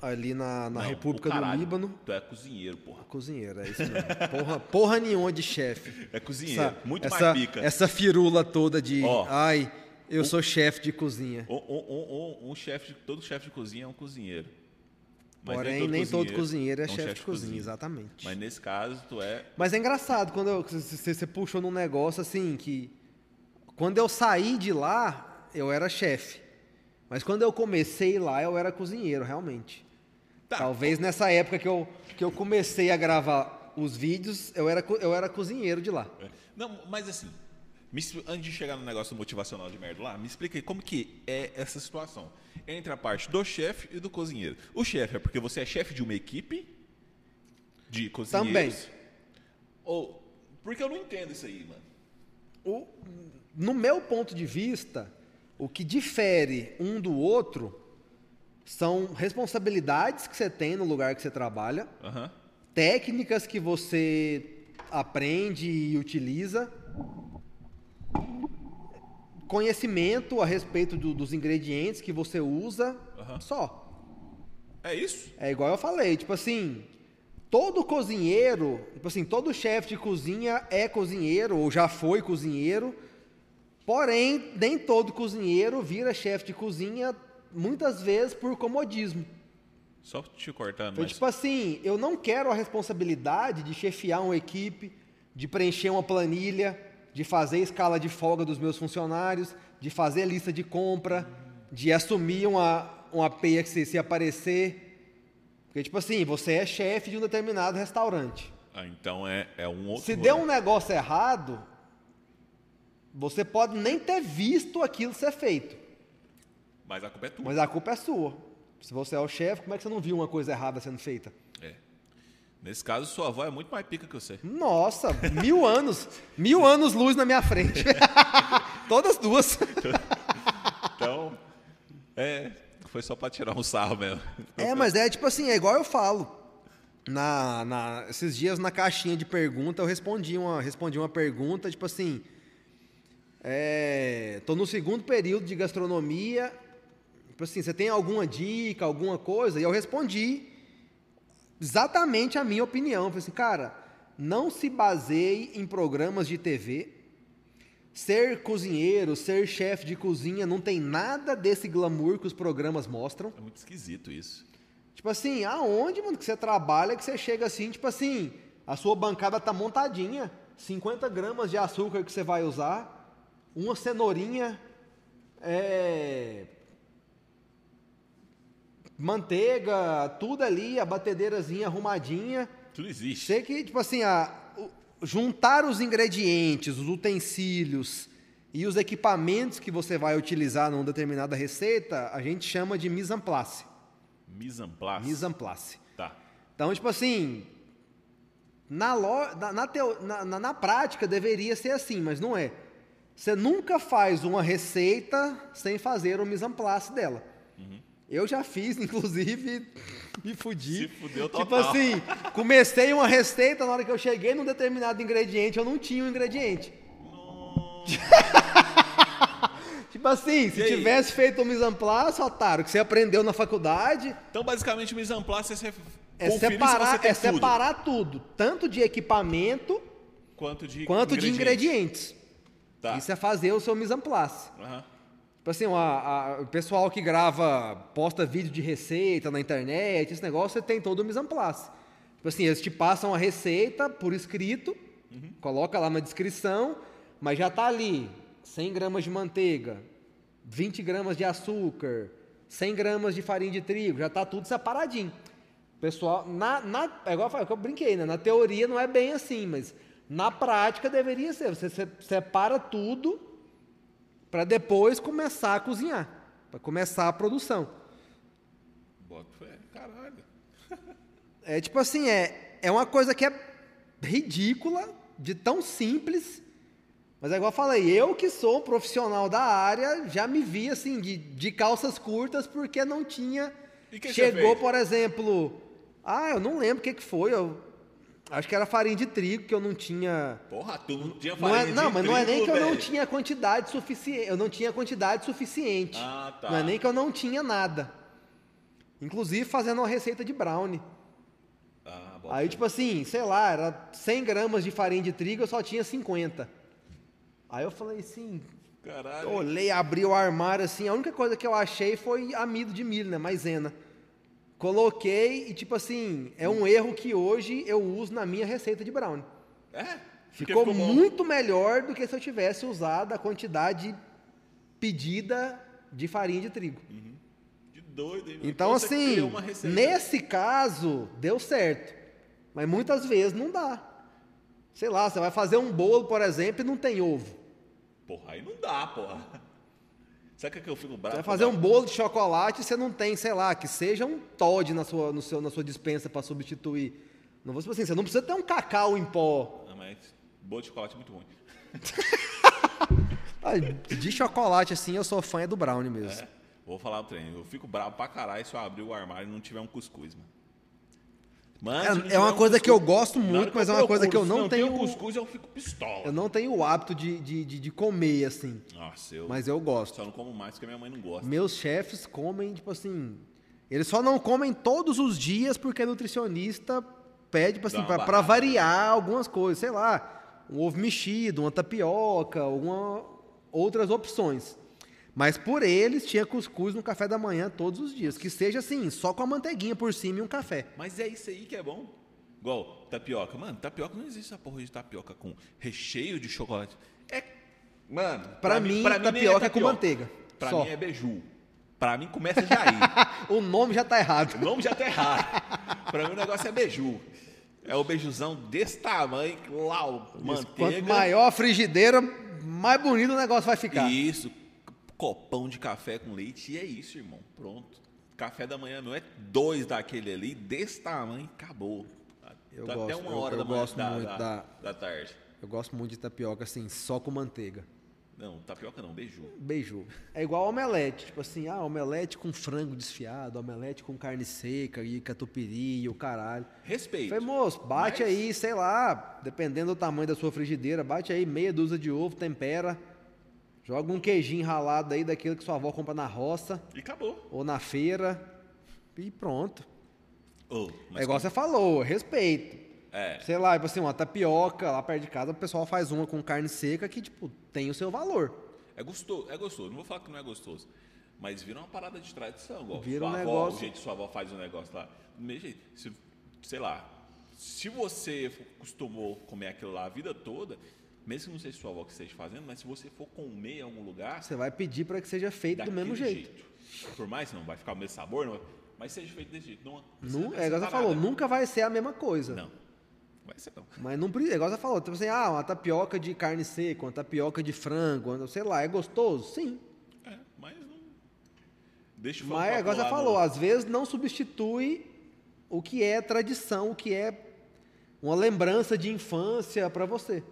ali na, na Não, República caralho, do Líbano. Tu é cozinheiro, porra. Cozinheiro, é isso mesmo. Porra, porra nenhuma de chefe. É cozinheiro. Essa, muito essa, mais pica. Essa firula toda de, Ó. ai, eu sou chefe de cozinha. Um, um- um- um chefe, de- todo chefe de cozinha é um cozinheiro. Mas Porém, nem todo cozinheiro é, chefe de cozinha, cozinha. exatamente. Mas nesse caso, tu é. Mas é engraçado quando você puxou num negócio assim que quando eu saí de lá, eu era chefe. Mas quando eu comecei lá, eu era cozinheiro, realmente. Tá. Talvez nessa época que eu, que eu comecei a gravar os vídeos, eu era, eu era cozinheiro de lá. É. Não, mas assim, me antes de chegar no negócio motivacional de merda lá, me explica aí como que é essa situação entre a parte do chefe e do cozinheiro. O chefe é porque você é chefe de uma equipe de cozinheiros? Também. Ou porque eu não entendo isso aí, mano. O- no meu ponto de vista, o que difere um do outro são responsabilidades que você tem no lugar que você trabalha, Aham. técnicas que você aprende e utiliza, conhecimento a respeito do- dos ingredientes que você usa, Aham. só. É isso? É igual eu falei, tipo assim, todo cozinheiro, tipo assim, todo chefe de cozinha é cozinheiro ou já foi cozinheiro, porém, nem todo cozinheiro vira chefe de cozinha muitas vezes por comodismo. Só te cortando, Então, mas tipo assim, eu não quero a responsabilidade de chefiar uma equipe, de preencher uma planilha, de fazer escala de folga dos meus funcionários, de fazer lista de compra, de assumir uma, uma peia que se, se aparecer. Porque, tipo assim, você é chefe de um determinado restaurante. Ah, então é, é um outro. Se der um negócio errado, você pode nem ter visto aquilo ser feito, Mas a culpa é tua. mas a culpa é sua. Se você é o chefe, como é que você não viu uma coisa errada sendo feita? É. Nesse caso, sua avó é muito mais pica que você. Nossa, mil anos. Mil anos luz na minha frente. Todas duas. Então, é. Foi só pra tirar um sarro mesmo. É, mas é tipo assim, é igual eu falo. Na, na- esses dias na caixinha de pergunta eu respondi uma, respondi uma pergunta, tipo assim. É, tô no segundo período de gastronomia. Tipo assim, você tem alguma dica, alguma coisa? E eu respondi exatamente a minha opinião. Falei assim, cara, não se baseie em programas de TV. Ser cozinheiro, ser chefe de cozinha não tem nada desse glamour que os programas mostram. É muito esquisito isso. Tipo assim, aonde, mano, que você trabalha que você chega assim, tipo assim, a sua bancada tá montadinha, 50 gramas de açúcar que você vai usar, uma cenourinha, é, manteiga, tudo ali, a batedeirazinha arrumadinha. Tudo existe. Sei que, tipo assim, a, o- juntar os ingredientes, os utensílios e os equipamentos que você vai utilizar numa determinada receita, a gente chama de mise en place. Mise en place. Mise en place. Tá. Então, tipo assim, na, lo- na, na, teo- na- na- prática deveria ser assim, mas não é. Você nunca faz uma receita sem fazer o mise en place dela. Eu já fiz, inclusive, me fudi. Se fudeu Tipo total. assim, comecei uma receita, na hora que eu cheguei num determinado ingrediente, eu não tinha o ingrediente. tipo assim, se tivesse feito o mise en place, otário, que você aprendeu na faculdade, Então, basicamente, o mise en place é, é se separar, tem é tudo. separar tudo, tanto de equipamento Quanto de quanto de ingredientes. Tá. Isso é fazer o seu mise en place. Aham. Tipo assim, a- a- o pessoal que grava, posta vídeo de receita na internet, esse negócio, você tem todo o mise en place. Tipo assim, eles te passam a receita por escrito, coloca lá na descrição, mas já tá ali 100 gramas de manteiga, 20 gramas de açúcar, 100 gramas de farinha de trigo, já tá tudo separadinho. Pessoal, na, na, é igual eu eu brinquei, né? Na teoria não é bem assim, mas na prática deveria ser. Você se- separa tudo para depois começar a cozinhar, para começar a produção. Bota fé, caralho. É tipo assim, é, é uma coisa que é ridícula, de tão simples, mas é igual eu falei, eu que sou um profissional da área, já me vi assim, de, de calças curtas, porque não tinha. E Chegou, por exemplo, ah, eu não lembro o que, que foi, eu acho que era farinha de trigo, que eu não tinha. Porra, tu não tinha Não, é, farinha não de mas não é nem trigo, que eu não velho. tinha quantidade suficiente. Eu não tinha quantidade suficiente. Ah, tá. Não é nem que eu não tinha nada. Inclusive fazendo uma receita de brownie. Ah, Aí, tipo assim, sei lá, era 100 gramas de farinha de trigo, eu só tinha 50. Aí eu falei assim, Caralho. olhei, abri o armário assim, a única coisa que eu achei foi amido de milho, né, maisena. Coloquei e, tipo assim, é um erro que hoje eu uso na minha receita de brownie. É? Ficou, bom. muito melhor do que se eu tivesse usado a quantidade pedida de farinha de trigo. De doido, hein? Então, você assim, nesse caso, deu certo. Mas muitas vezes não dá. Sei lá, você vai fazer um bolo, por exemplo, e não tem ovo. Porra, aí não dá, porra. Sabe o que eu fico bravo? Você vai fazer um bolo de chocolate e você não tem, sei lá, que seja um Todd na sua, no seu, na sua dispensa para substituir. Não vou assim, você não precisa ter um cacau em pó. Não, mas bolo de chocolate é muito ruim. De chocolate, assim, eu sou fã é do brownie mesmo. É. Vou falar o treino. Eu fico bravo pra caralho se eu abrir o armário e não tiver um cuscuz, mano. Não É, é uma um coisa que eu cuscuz- gosto muito, mas é uma coisa que eu procuro, se não tenho. tem cuscuz, eu fico pistola. Eu não tenho o hábito de, de, de, de comer, assim. Nossa, eu Mas eu gosto. só não como mais porque minha mãe não gosta. Meus chefes comem, tipo assim. Eles só não comem todos os dias porque a nutricionista pede, tipo assim, pra barrada. variar algumas coisas. Sei lá, um ovo mexido, uma tapioca, alguma, outras opções. Mas por eles, tinha cuscuz no café da manhã todos os dias. Que seja assim, só com a manteiguinha por cima e um café. Mas é isso aí que é bom. Igual tapioca. Mano, tapioca não existe essa porra de tapioca com recheio de chocolate. É. Mano, Pra mim, nem tapioca é com manteiga, Pra só. mim é beiju. Pra mim começa já aí. O nome já tá errado. o nome já tá errado. Pra mim o negócio é beiju. É o beijuzão desse tamanho, lá, o manteiga. Quanto maior a frigideira, mais bonito o negócio vai ficar. Isso, copão de café com leite e é isso, irmão. Pronto. Café da manhã não é dois daquele ali, desse tamanho, acabou. Eu Tá gosto, até uma eu- hora eu da manhã gosto da, muito da, da- da tarde. Eu gosto muito de tapioca assim, só com manteiga. Não, tapioca não, beiju. Beiju. É igual omelete, tipo assim, ah, omelete com frango desfiado, omelete com carne seca e catupiry e o caralho. Respeito. Falei, moço, bate Mas- aí, sei lá, dependendo do tamanho da sua frigideira, bate aí meia dúzia de ovo, tempera, joga um queijinho ralado aí daquele que sua avó compra na roça E acabou. ou na feira e pronto. Mas é igual você falou, respeito. É. Sei lá, tipo assim, uma tapioca lá perto de casa, o pessoal faz uma com carne seca que, tipo, tem o seu valor. É gostoso, é gostoso. Não vou falar que não é gostoso. Mas vira uma parada de tradição, igual. Vira sua um avó, negócio- O jeito que sua avó faz o negócio lá. Do mesmo jeito. Se, sei lá, se você costumou comer aquilo lá a vida toda, mesmo que não seja sua avó que esteja fazendo, mas se você for comer em algum lugar, Você vai pedir para que seja feito do mesmo jeito. Por mais que não vai ficar o mesmo sabor, não mas seja feito desse jeito. Não, Nu, é igual você falou, nunca vai ser a mesma coisa. Não. Vai ser não. Mas não precisa, é igual você falou, tipo assim, ah, uma tapioca de carne seca, uma tapioca de frango, uma- sei lá, é gostoso? Sim. É, mas não. Deixa o Mas papo é você falou, no- às vezes não substitui o que é tradição, o que é uma lembrança de infância para você.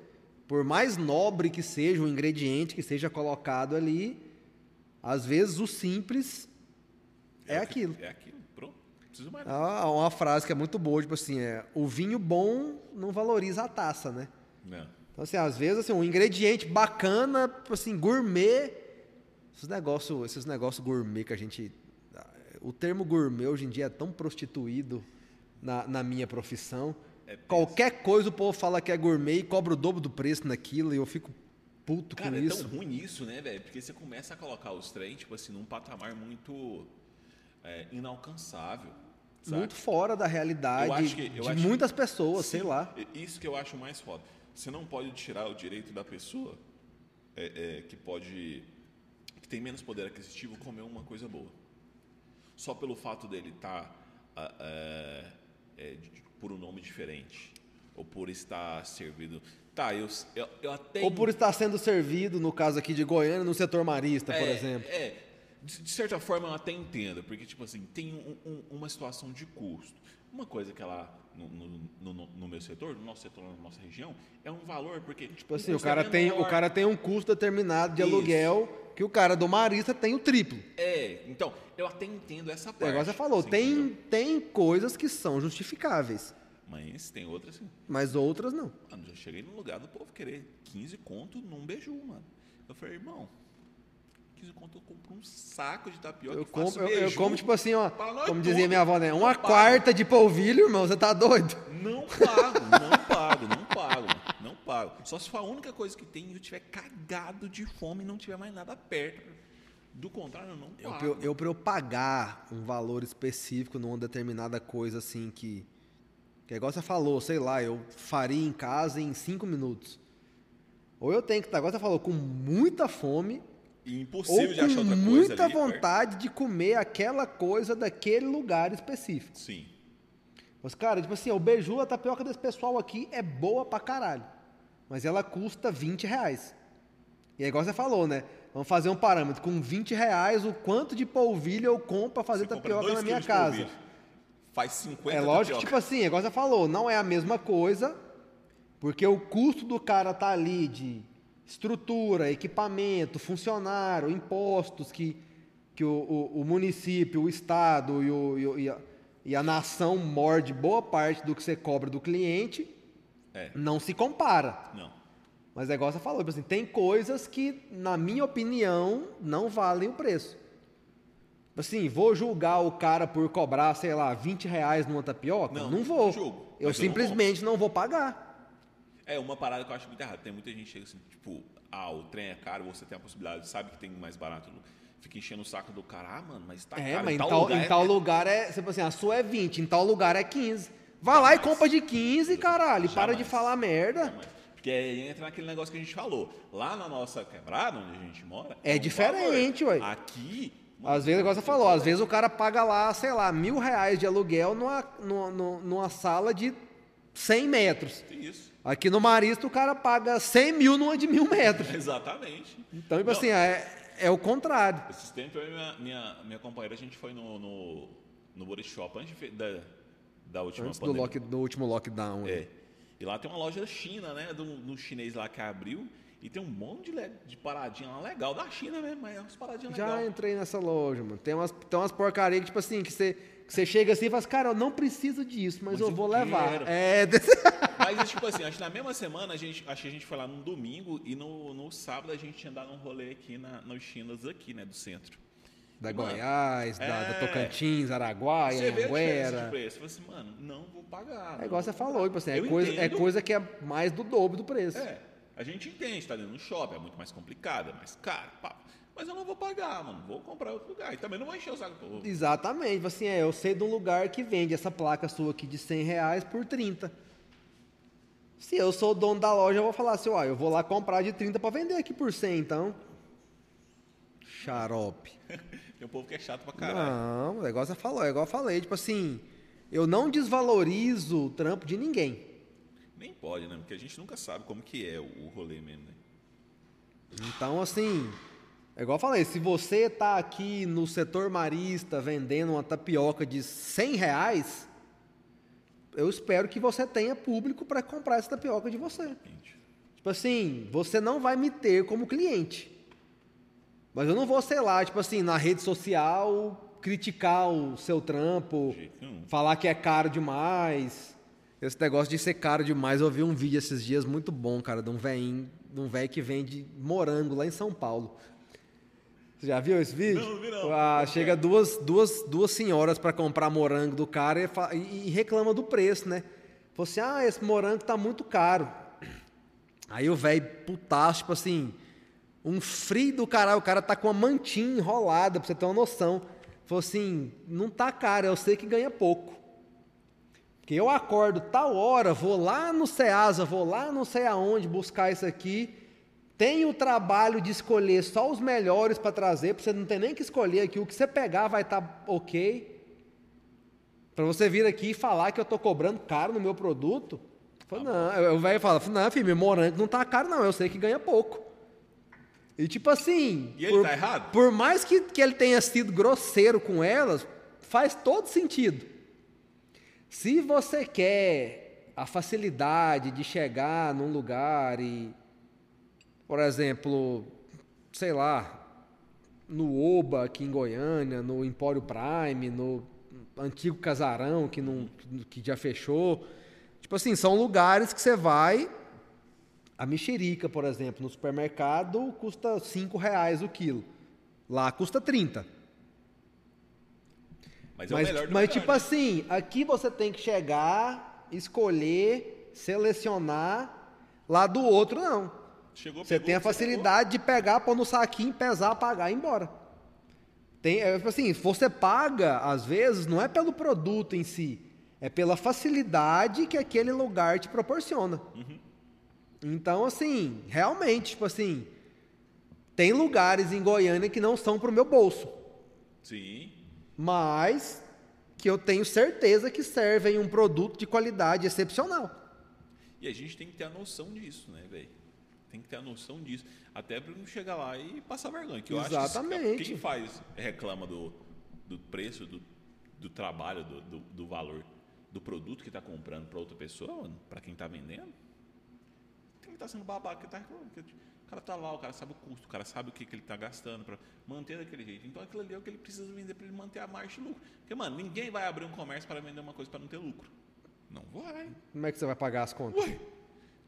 Por mais nobre que seja o ingrediente que seja colocado ali, às vezes o simples é, que- aquilo. É aquilo. Pronto. Não preciso mais Há nada. uma frase que é muito boa, tipo assim, é, o vinho bom não valoriza a taça, né? Não. Então, assim, às vezes, assim, um ingrediente bacana, tipo assim, gourmet, esses negócios esses negócio gourmet que a gente... O termo gourmet hoje em dia é tão prostituído na, na minha profissão. É. Qualquer coisa o povo fala que é gourmet e cobra o dobro do preço naquilo e eu fico puto Cara, com é isso. tão ruim isso, né, velho? Porque você começa a colocar os trem, tipo assim, num patamar muito é, inalcançável. sabe? Muito fora da realidade que- de acho- muitas pessoas, sei Sim, lá. i- Isso que eu acho mais foda. Você não pode tirar o direito da pessoa é, é, que pode. que tem menos poder aquisitivo comer uma coisa boa. Só pelo fato dele estar por um nome diferente. Ou por estar servido. Tá, eu, eu, eu até. Ou por estar sendo servido, no caso aqui de Goiânia, no setor marista, por É, exemplo. É, de, certa forma eu até entendo, porque, tipo assim, tem um- um- uma situação de custo. Uma coisa que ela, no, no- no- no meu setor, no nosso setor, na nossa região, é um valor, porque, tipo, assim, o cara, tem, o cara tem um custo determinado de Isso. aluguel que o cara do marista tem o triplo. É, então, eu até entendo essa O parte. negócio você falou, você tem, entendeu? tem coisas que são justificáveis, Mas tem outras assim. mas outras não. Mano, já cheguei no lugar do povo querer 15 conto num beiju, mano. Eu falei, irmão, 15 conto eu compro um saco de tapioca Eu como, eu, eu como, tipo assim, ó, como dizia minha avó, né? Uma pago. quarta de polvilho, irmão, você tá doido? Não pago, não pago, não. Não pago. Só se for a única coisa que tem e eu tiver cagado de fome e não tiver mais nada perto. Do contrário, eu não Eu, pago. pra eu, eu, pra eu pagar um valor específico numa determinada coisa assim que. Que é igual você falou, sei lá, eu faria em casa em cinco minutos. Ou eu tenho que estar, igual você falou, com muita fome, E ou impossível de achar outra coisa muita ali perto. vontade de comer aquela coisa daquele lugar específico. Sim. Mas, cara, tipo assim, o beiju, a tapioca desse pessoal aqui é boa pra caralho. Mas ela custa 20 reais. E é igual você falou, né? Vamos fazer um parâmetro. Com 20 reais, o quanto de polvilho eu compro pra fazer Você tapioca na minha casa? Faz 50 É lógico que, tapioca. tipo assim, é igual você falou, não é a mesma coisa, porque o custo do cara tá ali de estrutura, equipamento, funcionário, impostos que, que o, o- o município, o estado e, e o- e a, e a nação morde boa parte do que você cobra do cliente, É. não se compara. Não. Mas é igual você falou, tipo assim, tem coisas que, na minha opinião, não valem o preço. Assim, vou julgar o cara por cobrar, sei lá, 20 reais numa tapioca? Não, Não, vou. julgo, eu mas eu não simplesmente não vou pagar. É uma parada que eu acho muito errada. Tem muita gente que chega assim, tipo, ah, o trem é caro, você tem a possibilidade, sabe que tem mais barato. Fica enchendo o saco do cara, ah, mano, mas tá É, caro. mas em tal tal, lugar em é- tal lugar é, tipo assim, a sua é 20, em tal lugar é 15. Vai lá e compra de 15, caralho, para de falar merda. Porque aí entra naquele negócio que a gente falou. Lá na nossa quebrada, onde a gente mora. É um diferente, ué. Aqui. mano, Às vezes, igual você falou, às vezes o cara paga lá, sei lá, mil reais de aluguel numa, numa, numa- sala de 100 metros. Isso. Aqui no Marista o cara paga 100 mil numa de mil metros. Exatamente. Então, tipo Não, assim, é, é o contrário. Esses tempos, eu e minha, minha, minha companheira, a gente foi no, no, no Body Shop antes de da, da última Antes do, pandemia. lock, do último lockdown. É. E lá tem uma loja da China, né? Do, do chinês lá que abriu. E tem um monte de, de paradinha lá legal. Da China mesmo, mas é umas paradinhas Já legais. entrei nessa loja, mano. Tem umas, tem umas porcarias que, tipo assim, que você, que você chega assim e fala assim, cara, eu não preciso disso, mas, Mas eu eu vou levar. quero. É, desse- Mas, tipo assim, acho que na mesma semana, a gente, acho que a gente foi lá no domingo e no, no sábado a gente tinha dado um rolê aqui na, nos Chinas aqui, né? Do centro. Da Mano, Goiás, da, da é. Tocantins, Araguaia, de Anguera. preço. Você assim, mano, não vou pagar. É igual você falou, tipo assim, é coisa, é coisa que é mais do dobro do preço. É, a gente entende, tá dentro do shopping, é muito mais complicado, é mais caro, pá. Mas eu não vou pagar, mano. Vou comprar outro lugar. E também não vou encher o saco do povo. Exatamente, tipo assim, é, eu sei de um lugar que vende essa placa sua aqui de 100 reais por 30. Se eu sou o dono da loja, eu vou falar assim, ó, eu vou lá comprar de 30 para vender aqui por 100, então. Xarope. Tem um povo que é chato pra caralho. Não, é igual você falou, é igual eu falei, tipo assim, eu não desvalorizo o trampo de ninguém. Nem pode, né? Porque a gente nunca sabe como que é o, o rolê mesmo, né? Então, assim, é igual eu falei, se você tá aqui no setor marista vendendo uma tapioca de 100 reais, eu espero que você tenha público para comprar essa tapioca de você. Tipo assim, você não vai me ter como cliente. Mas eu não vou, sei lá, tipo assim, na rede social, criticar o seu trampo, falar que é caro demais. Esse negócio de ser caro demais, eu vi um vídeo esses dias muito bom, cara, de um velhinho, de um velho que vende morango lá em São Paulo. Você já viu esse vídeo? Não, vi não. Ah, chega duas, duas, duas senhoras para comprar morango do cara e, fa- e- e reclama do preço, né? Falou assim, ah, esse morango tá muito caro. Aí o velho putaço, tipo assim, um frio do caralho, o cara tá com uma mantinha enrolada, pra você ter uma noção. Falou assim, não tá caro, eu sei que ganha pouco. Porque eu acordo tal hora, vou lá no Ceasa, vou lá não sei aonde buscar isso aqui. Tenho o trabalho de escolher só os melhores para trazer, para você não ter nem que escolher aqui. O que você pegar vai estar tá ok. Para você vir aqui e falar que eu estou cobrando caro no meu produto. Falei, não, o velho fala, não, filho, meu morango não tá caro, não, eu sei que ganha pouco. E tipo assim. E ele por, tá errado? Por mais que, que ele tenha sido grosseiro com elas, faz todo sentido. Se você quer a facilidade de chegar num lugar e, por exemplo, sei lá, no Oba aqui em Goiânia, no Empório Prime, no antigo Casarão que, não, que já fechou. Tipo assim, são lugares que você vai. A mexerica, por exemplo, no supermercado custa 5 reais o quilo. Lá custa 30. Mas, é mas, o melhor do mas melhor, tipo né? assim, aqui você tem que chegar, escolher, selecionar. Lá do outro, não. Chegou, Você pegou, tem a pegou. facilidade de pegar, pôr no saquinho, pesar, pagar e ir embora. Tem, é, tipo assim, você paga, às vezes, não é pelo produto em si, é pela facilidade que aquele lugar te proporciona. Uhum. Então, assim, realmente, tipo assim, tem lugares em Goiânia que não são pro meu bolso, Sim. mas que eu tenho certeza que servem um produto de qualidade excepcional. E a gente tem que ter a noção disso, né, velho? Tem que ter a noção disso. Até pra não chegar lá e passar vergonha. Que eu acho Exatamente. que quem faz, reclama do, do preço, do, do trabalho, do, do, do valor do produto que tá comprando pra outra pessoa, pra quem tá vendendo, que estar sendo babaca que tá reclamando. O cara tá lá, o cara sabe o custo, o cara sabe o que, que ele tá gastando pra manter daquele jeito. Então aquilo ali é o que ele precisa vender pra ele manter a marcha e lucro. Porque, mano, ninguém vai abrir um comércio para vender uma coisa pra não ter lucro. Não vai. Como é que você vai pagar as contas? Ué,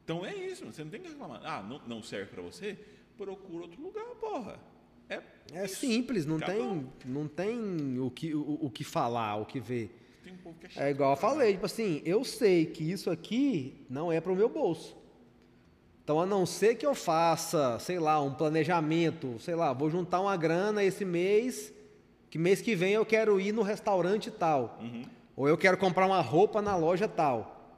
então é isso, você não tem que reclamar. Ah, não, não serve pra você? Procura outro lugar, porra. É, É isso. simples, não Acabou. tem, não tem o que, o, o que falar, o que ver. Um é É igual eu falei, tipo assim, eu sei que isso aqui não é para o meu bolso. Então, a não ser que eu faça, sei lá, um planejamento, sei lá, vou juntar uma grana esse mês, que mês que vem eu quero ir no restaurante tal. Uhum. Ou eu quero comprar uma roupa na loja tal.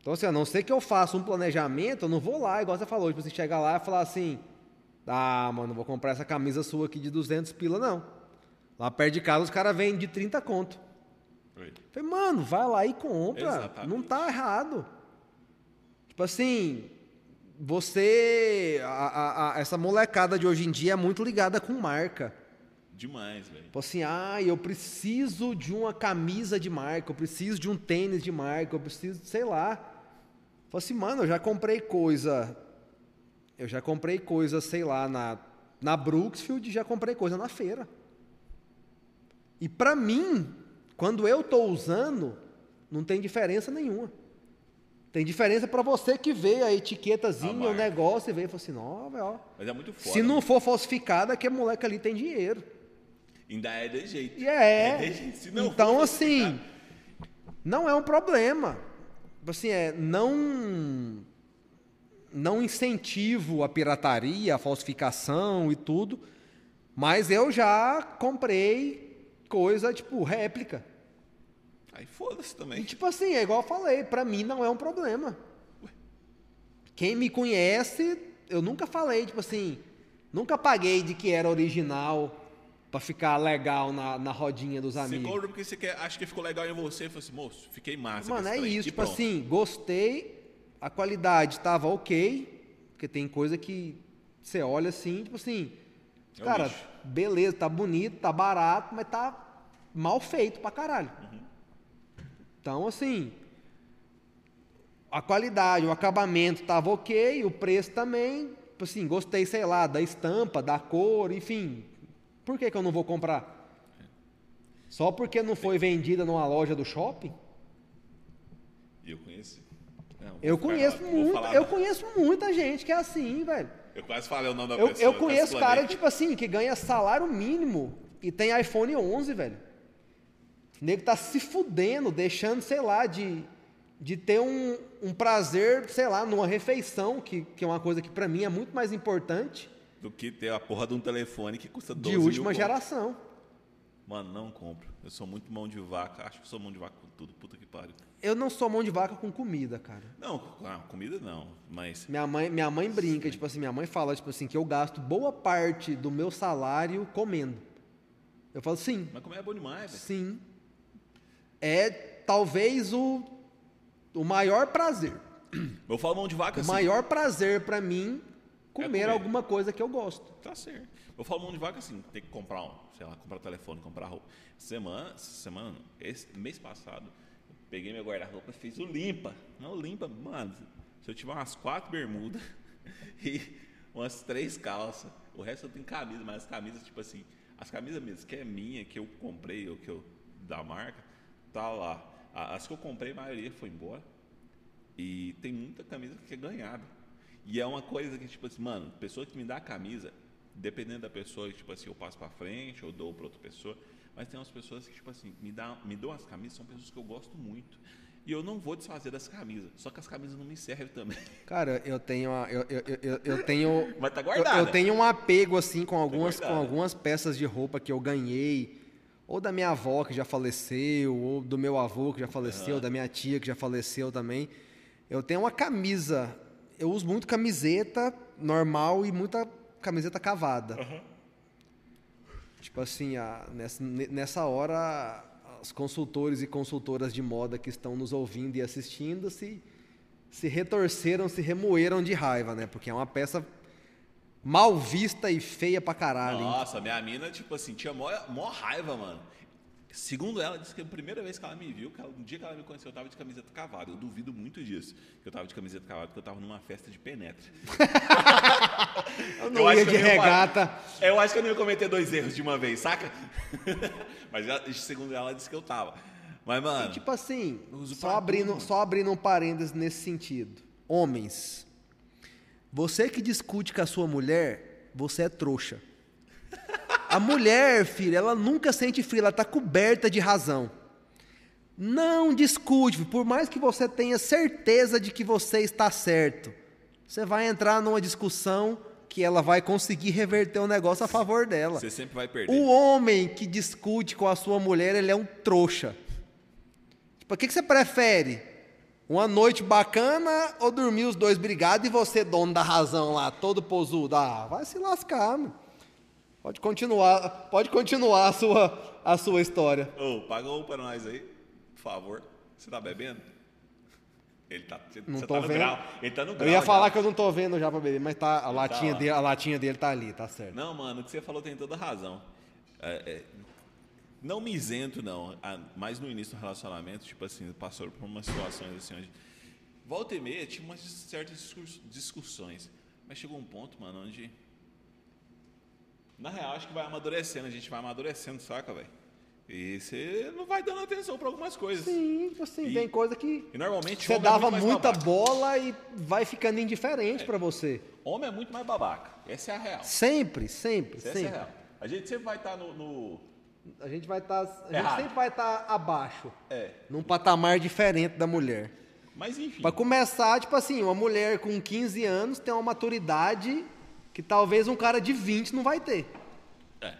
Então, assim, a não ser que eu faça um planejamento, eu não vou lá, igual você falou, tipo, você chegar lá e falar assim, ah, mano, vou comprar essa camisa sua aqui de 200 pila, não. Lá perto de casa os caras vendem de 30 conto. Oi. Falei, mano, vai lá e compra. Exatamente. Não tá errado. Tipo assim, você. a- a- a- essa molecada de hoje em dia é muito ligada com marca. Demais, velho. Tipo assim, ah, eu preciso de uma camisa de marca, eu preciso de um tênis de marca, eu preciso, sei lá. Falei assim, mano, eu já comprei coisa. Eu já comprei coisa, sei lá, na, na Brooksfield, já comprei coisa na feira. E pra mim, quando eu tô usando, não tem diferença nenhuma. Tem diferença pra você que vê a A etiquetazinha, o marca. negócio e vê e fala assim, velho, ó. Mas é muito foda. Se não for falsificada, que moleque ali tem dinheiro. Ainda é de jeito. E é. de jeito. Não então, assim, não é um problema. Assim, é, não, não incentivo a pirataria, a falsificação e tudo, mas eu já comprei coisa, tipo, réplica. Aí foda-se E, também. tipo assim, é igual eu falei, pra mim não é um problema. Quem me conhece, eu nunca falei, tipo assim, nunca paguei de que era original pra ficar legal na, na rodinha dos Você amigos. compra porque você quer, acha que ficou legal em você. Fala assim, moço, fiquei massa. Mano, é isso. E Tipo pronto. assim, gostei, a qualidade tava ok, porque tem coisa que você olha assim, tipo assim, É cara, lixo. beleza, tá bonito, tá barato, mas tá mal feito pra caralho. Uhum. Então, assim, a qualidade, o acabamento tava ok, o preço também, tipo assim, gostei, sei lá, da estampa, da cor, enfim. Por que, que eu não vou comprar? Só porque não foi vendida numa loja do shopping? E eu conheci. Não, Eu conheço muito, eu conheço muita gente que é assim, velho. Eu quase falei o nome da Eu, pessoa. eu conheço cara, tipo assim, que ganha salário mínimo e tem iPhone 11, velho. O nego tá se fudendo, deixando, sei lá, de, de ter um, um prazer, sei lá, numa refeição, que, que é uma coisa que pra mim é muito mais importante, Do que ter a porra de um telefone que custa 12 de mil última conto. geração. Mano, não compro. Eu sou muito mão de vaca. Acho que sou mão de vaca com tudo. Puta que pariu. Eu não sou mão de vaca com comida, cara. Não, ah, comida não. Mas Minha mãe, minha mãe brinca, tipo assim, minha mãe fala, tipo assim, que eu gasto boa parte do meu salário comendo. Eu falo, sim, Mas comer é bom demais, velho. sim. É talvez o, o maior prazer. Eu falo mão de vaca O assim. maior prazer pra mim comer, comer. alguma coisa que eu gosto. Tá certo. Eu falo mão de vaca assim, tem que comprar um, sei lá, comprar telefone, comprar roupa. Semana, semana, esse mês passado, eu peguei meu guarda-roupa e fiz o limpa. Não, limpa, mano. Se eu tiver umas quatro bermudas e umas três calças, o resto eu tenho camisa, mas as camisas, tipo assim, as camisas mesmo, que é minha, que eu comprei, ou que eu, da marca, tá lá. As que eu comprei, a maioria foi embora. E tem muita camisa que é ganhada. E é uma coisa que, tipo assim, mano, pessoa que me dá a camisa, dependendo da pessoa, tipo assim, eu passo pra frente ou dou pra outra pessoa. Mas tem umas pessoas que, tipo assim, me, dá, me dão as camisas, são pessoas que eu gosto muito. E eu não vou desfazer das camisas. Só que as camisas não me servem também. Cara, eu tenho a- eu, eu, eu- eu, eu tenho Mas tá eu, guardada. eu tenho um apego assim com algumas com guardada. algumas peças de roupa que eu ganhei, ou da minha avó que já faleceu, ou do meu avô que já faleceu, da minha tia que já faleceu também. Eu tenho uma camisa, eu uso muito camiseta normal e muita camiseta cavada. Tipo assim, a- nessa, ne- nessa hora, os consultores e consultoras de moda que estão nos ouvindo e assistindo se, se retorceram, se remoeram de raiva, né? Porque é uma peça mal vista e feia pra caralho. hein? Nossa, minha mina, tipo assim, tinha mó, mó raiva, mano. Segundo ela, disse que a primeira vez que ela me viu, no dia que ela me conheceu, eu tava de camiseta cavada. Eu duvido muito disso, que eu tava de camiseta cavada, porque eu tava numa festa de penetra. Eu não eu ia de eu ia regata. Eu acho que eu não ia cometer dois erros de uma vez, saca? Mas ela- segundo ela, disse que eu tava. Mas, mano, Tipo assim, só abrindo, tudo. só abrindo um parênteses nesse sentido. Homens, você que discute com a sua mulher, você é trouxa. A mulher, filho, ela nunca sente frio, ela tá coberta de razão. Não discute, filho, por mais que você tenha certeza de que você está certo. Você vai entrar numa discussão que ela vai conseguir reverter o negócio a favor dela. você sempre vai perder. O homem que discute com a sua mulher, ele é um trouxa. Tipo, o que, que você prefere? Uma noite bacana ou dormir os dois brigados e você, dono da razão lá, todo posudo? Ah, vai se lascar, meu. Pode continuar, pode continuar a sua, a sua história. Ô, paga um pra nós aí, por favor. Você tá bebendo? Ele tá, Não você tô tá no vendo. grau. Ele tá no grau. Eu ia já. falar que eu não tô vendo já pra beber, mas tá, a, latinha, lá. dele, a latinha dele tá ali, tá certo. Não, mano, o que você falou tem toda razão. É, é, não me isento, não. Ah, Mas no início do relacionamento, tipo assim, passou por umas situações assim, onde volta e meia tinha umas certas discussões. Mas chegou um ponto, mano, onde. Na real, acho que vai amadurecendo, a gente vai amadurecendo, saca, velho? E você não vai dando atenção pra algumas coisas. Sim, assim, E- tem coisa que E normalmente você é dava mais muita babaca. bola e vai ficando indiferente pra você. Homem é muito mais babaca. Essa é a real. Sempre, sempre, Essa é a sempre. real. A gente sempre vai estar no- no A gente vai estar, a gente Errado. sempre vai estar abaixo, É. num patamar diferente da mulher. Mas enfim. Pra começar, tipo assim, uma mulher com 15 anos tem uma maturidade que talvez um cara de 20 não vai ter. É.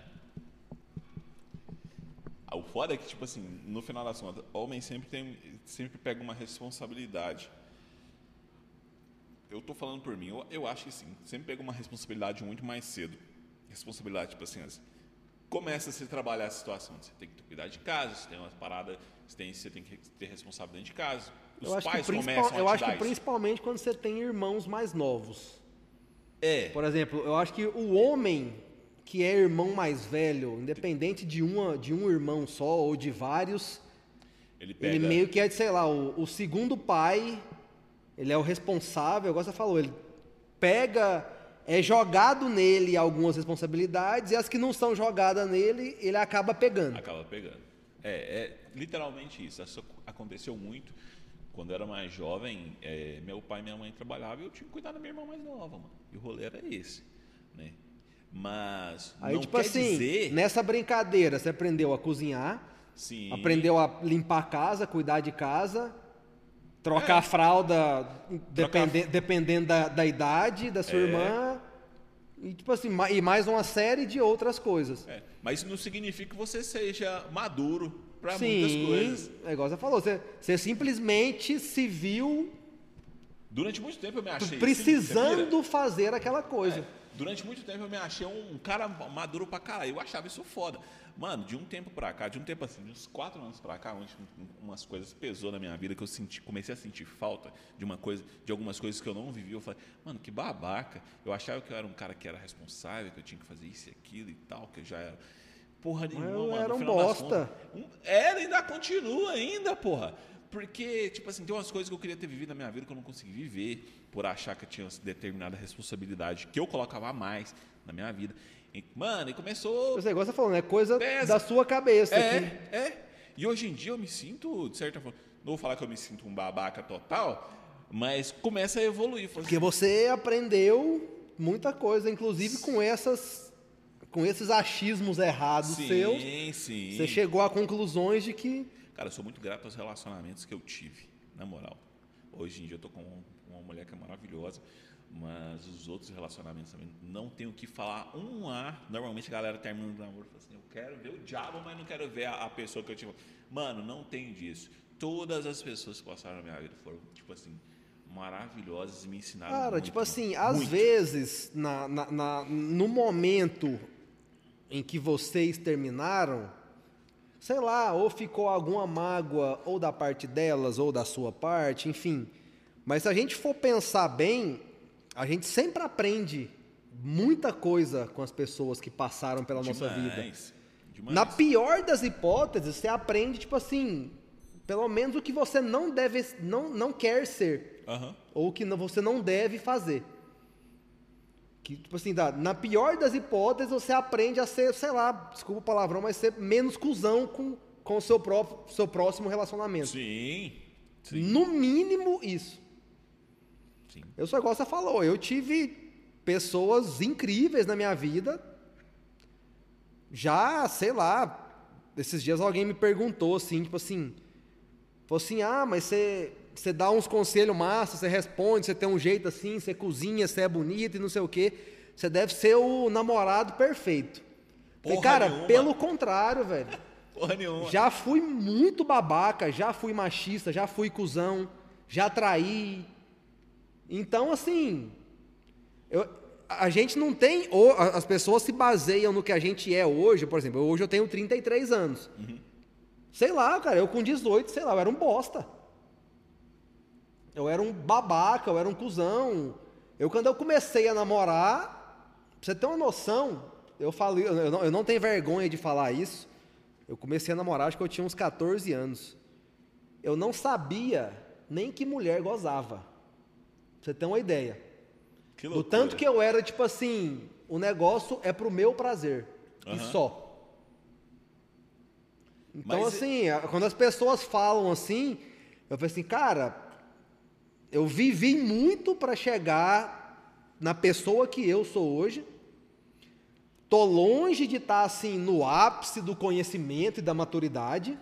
Ah, O foda é que, tipo assim, no final das contas, homem sempre tem, sempre pega uma responsabilidade. Eu tô falando por mim, eu, eu acho que sim. Sempre pega uma responsabilidade muito mais cedo. Responsabilidade, tipo assim, as- começa a se trabalhar a situação. Você tem que cuidar de casa, você tem umas paradas, você tem, você tem que ter responsável dentro de casa. Os eu pais começam a eu acho que principalmente quando você tem irmãos mais novos. É. Por exemplo, eu acho que o homem que é irmão mais velho, independente de, uma, de um irmão só ou de vários, Ele pega. Ele meio que é, sei lá, o, o segundo pai, ele é o responsável, igual você falou, ele pega, é jogado nele algumas responsabilidades e as que não são jogadas nele, ele acaba pegando. Acaba pegando. É, é literalmente isso. Isso aconteceu muito. Quando eu era mais jovem, é, meu pai e minha mãe trabalhavam e eu tinha que cuidar da minha irmã mais nova, mano. E o rolê era esse, né? Mas Aí, não tipo quer assim, dizer... nessa brincadeira, você aprendeu a cozinhar, Sim, aprendeu a limpar a casa, cuidar de casa, trocar a fralda depende, dependendo da, da idade da sua É. irmã. E, tipo assim, e mais uma série de outras coisas. É, mas isso não significa que você seja maduro para muitas coisas. é igual você falou, você, você simplesmente se viu Durante muito tempo eu me achei. precisando fazer aquela coisa. É, durante muito tempo eu me achei um cara maduro pra caralho. Eu achava isso foda. Mano, de um tempo pra cá, de um tempo assim, de uns quatro anos pra cá, onde umas coisas pesou na minha vida que eu senti, comecei a sentir falta de uma coisa, de algumas coisas que eu não vivi. Eu falei, mano, que babaca. Eu achava que eu era um cara que era responsável, que eu tinha que fazer isso e aquilo e tal, que eu já era. Porra nenhuma, eu mano. era um bosta. contas, um- Era, ainda continua ainda, porra. Porque, tipo assim, tem umas coisas que eu queria ter vivido na minha vida que eu não consegui viver, por achar que eu tinha determinada responsabilidade que eu colocava a mais na minha vida. E, mano, e começou. Esse negócio você falando, é coisa Pesa. da sua cabeça. É, que- é. E hoje em dia eu me sinto, de certa forma. Não vou falar que eu me sinto um babaca total, mas começa a evoluir. Porque assim, você aprendeu muita coisa, inclusive com essas com esses achismos errados sim, seus. sim. Você chegou a conclusões de que Cara, eu sou muito grato aos relacionamentos que eu tive, na moral. Hoje em dia eu tô com uma mulher que é maravilhosa, mas os outros relacionamentos também não tenho o que falar um A. Normalmente a galera termina o namoro e fala assim: eu quero ver o diabo, mas não quero ver a, a pessoa que eu tive. Mano, não tem disso. Todas as pessoas que passaram na minha vida foram, tipo assim, maravilhosas e me ensinaram. Cara, muito, tipo assim, às muito. vezes, na, na- na- no momento em que vocês terminaram, sei lá, ou ficou alguma mágoa, ou da parte delas, ou da sua parte, enfim. Mas se a gente for pensar bem, a gente sempre aprende muita coisa com as pessoas que passaram pela nossa vida. Demais, demais. Na pior das hipóteses, você aprende, tipo assim, pelo menos o que você não deve, não, não quer ser Aham. ou que não- você não deve fazer. Que, tipo assim, da- na pior das hipóteses, você aprende a ser, sei lá, desculpa o palavrão, mas ser menos cuzão com, com o seu, próprio, seu próximo relacionamento. Sim. Sim. No mínimo, isso. Sim. Eu sou igual você falou, eu tive pessoas incríveis na minha vida. Já, sei lá, esses dias alguém me perguntou assim, tipo assim, falou assim, ah, mas você, você dá uns conselhos massa, você responde, você tem um jeito assim, você cozinha, você é bonito e não sei o quê. Você deve ser o namorado perfeito. Falei, cara, nenhuma. pelo contrário, velho. Porra nenhuma. Já fui muito babaca, já fui machista, já fui cuzão, já traí. Então, assim, eu- a gente não tem. As pessoas se baseiam no que a gente é hoje. Por exemplo, hoje eu tenho 33 anos. Sei lá, cara, eu com 18, sei lá, eu era um bosta. Eu era um babaca, eu era um cuzão. Eu, quando eu comecei a namorar, pra você ter uma noção, eu falo, eu não, eu não tenho vergonha de falar isso. Eu comecei a namorar, acho que eu tinha uns 14 anos. Eu não sabia nem que mulher gozava. Pra você ter uma ideia. Que Do loucura. tanto que eu era, tipo assim, o negócio é pro meu prazer. E só. Então, Mas- assim, a- quando as pessoas falam assim, eu falei assim, cara, eu vivi muito para chegar na pessoa que eu sou hoje. Tô longe de estar assim no ápice do conhecimento e da maturidade.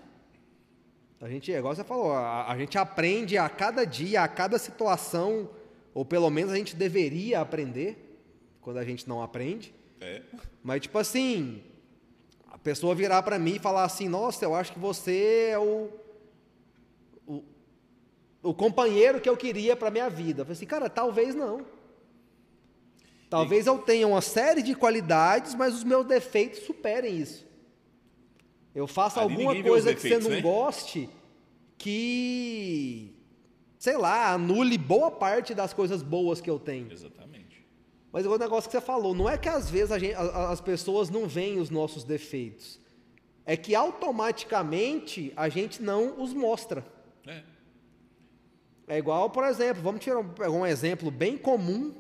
A gente, é igual você falou, a, a gente aprende a cada dia, a cada situação, ou pelo menos a gente deveria aprender, quando a gente não aprende. É. Mas, tipo assim, a pessoa virar pra mim e falar assim: Nossa, eu acho que você é o, o companheiro que eu queria pra minha vida. Eu falei assim: Cara, talvez não. Talvez eu tenha uma série de qualidades, mas os meus defeitos superem isso. Eu faço Ali alguma coisa que você defeitos, não né? goste que, sei lá, anule boa parte das coisas boas que eu tenho. Exatamente. Mas o negócio que você falou, não é que às vezes gente- as pessoas não veem os nossos defeitos. É que automaticamente a gente não os mostra. É. É igual, por exemplo, vamos tirar um, um exemplo bem comum,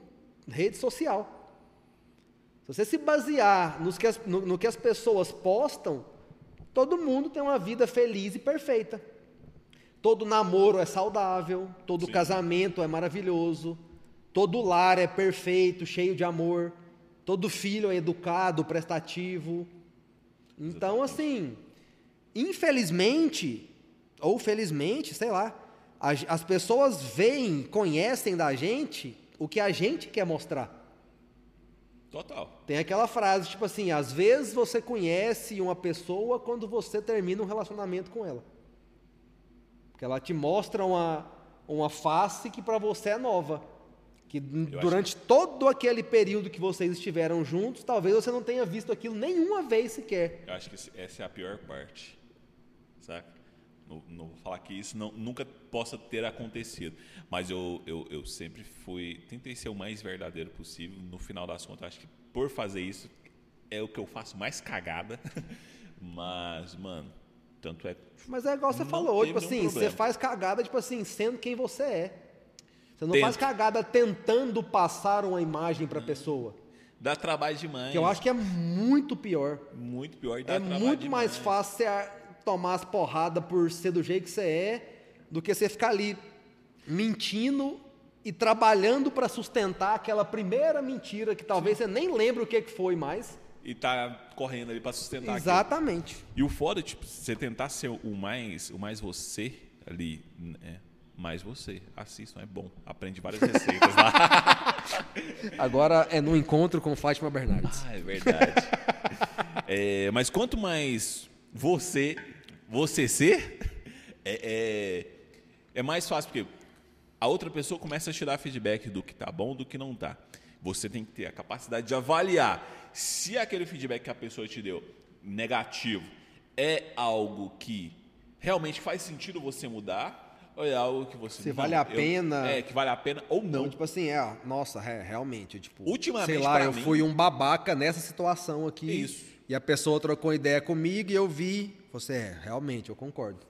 rede social. Se você se basear nos que as- no, no que as pessoas postam, todo mundo tem uma vida feliz e perfeita. Todo namoro é saudável, todo Sim. casamento é maravilhoso, todo lar é perfeito, cheio de amor, todo filho é educado, prestativo. Então, assim, infelizmente, ou felizmente, sei lá, as pessoas veem, conhecem da gente o que a gente quer mostrar. Total. Tem aquela frase, tipo assim, às vezes você conhece uma pessoa quando você termina um relacionamento com ela. Porque ela te mostra uma, uma face que para você é nova. Que durante todo aquele período que vocês estiveram juntos, talvez você não tenha visto aquilo nenhuma vez sequer. Eu acho que essa é a pior parte. Saca? Não, não vou falar que isso não, nunca possa ter acontecido. Mas eu, eu, eu sempre fui. Tentei ser o mais verdadeiro possível. No final das contas, acho que por fazer isso é o que eu faço mais cagada. Mas, mano, tanto é. Mas é igual você falou, tipo assim, você problema. faz cagada, tipo assim, sendo quem você é. Você não Tento. faz cagada tentando passar uma imagem pra pessoa. Dá trabalho demais. Que eu acho que é muito pior. muito pior dá É muito mais demais. fácil você a- tomar as porradas por ser do jeito que você é do que você ficar ali mentindo e trabalhando para sustentar aquela primeira mentira que talvez você nem lembre o que que foi mais. E tá correndo ali pra sustentar aquilo. Exatamente. E o foda é, tipo, você tentar ser o mais, o mais você ali, né? Mais você. Assistam, é bom. Aprende várias receitas lá. Agora é no encontro com Fátima Bernardes. ah, é verdade. É, mas quanto mais você, você ser, é, é, é mais fácil, porque a outra pessoa começa a te dar feedback do que tá bom, do que não tá. Você tem que ter a capacidade de avaliar se aquele feedback que a pessoa te deu negativo é algo que realmente faz sentido você mudar ou é algo que você Se não, vale a eu- pena. é que vale a pena ou não Então, tipo assim, é, nossa, é, realmente, tipo, Ultimamente, sei lá, eu mim- fui um babaca nessa situação aqui. Isso. E a pessoa trocou ideia comigo e eu vi, você é, realmente, eu concordo.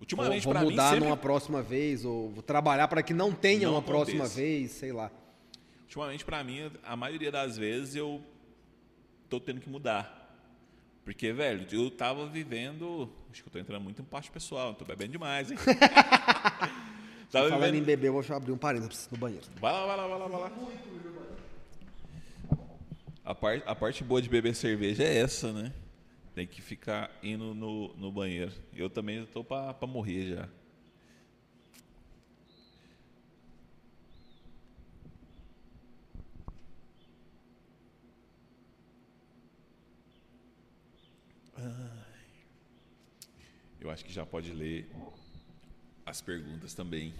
Ultimamente vou mim mudar sempre numa próxima vez, ou vou trabalhar para que não tenha Não uma próxima aconteça. vez, sei lá. Ultimamente, pra mim, a maioria das vezes eu tô tendo que mudar. Porque, velho, eu tava vivendo. Acho que eu tô entrando muito em parte pessoal, tô bebendo demais, hein? tava Falando em vivendo. beber, eu vou abrir um parênteses no banheiro. Vai lá, vai lá, vai lá, vai lá. A parte, a parte boa de beber cerveja é essa, né? Tem que ficar indo no, no banheiro. Eu também pra, pra morrer já. Eu acho que já pode ler as perguntas também.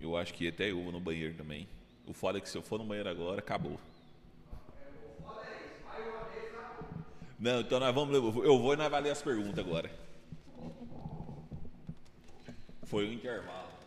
Eu acho que até eu vou no banheiro também. O foda é que se eu for no banheiro agora, acabou. Não, então nós vamos. Eu vou e nós vai ler as perguntas agora. Foi o intervalo.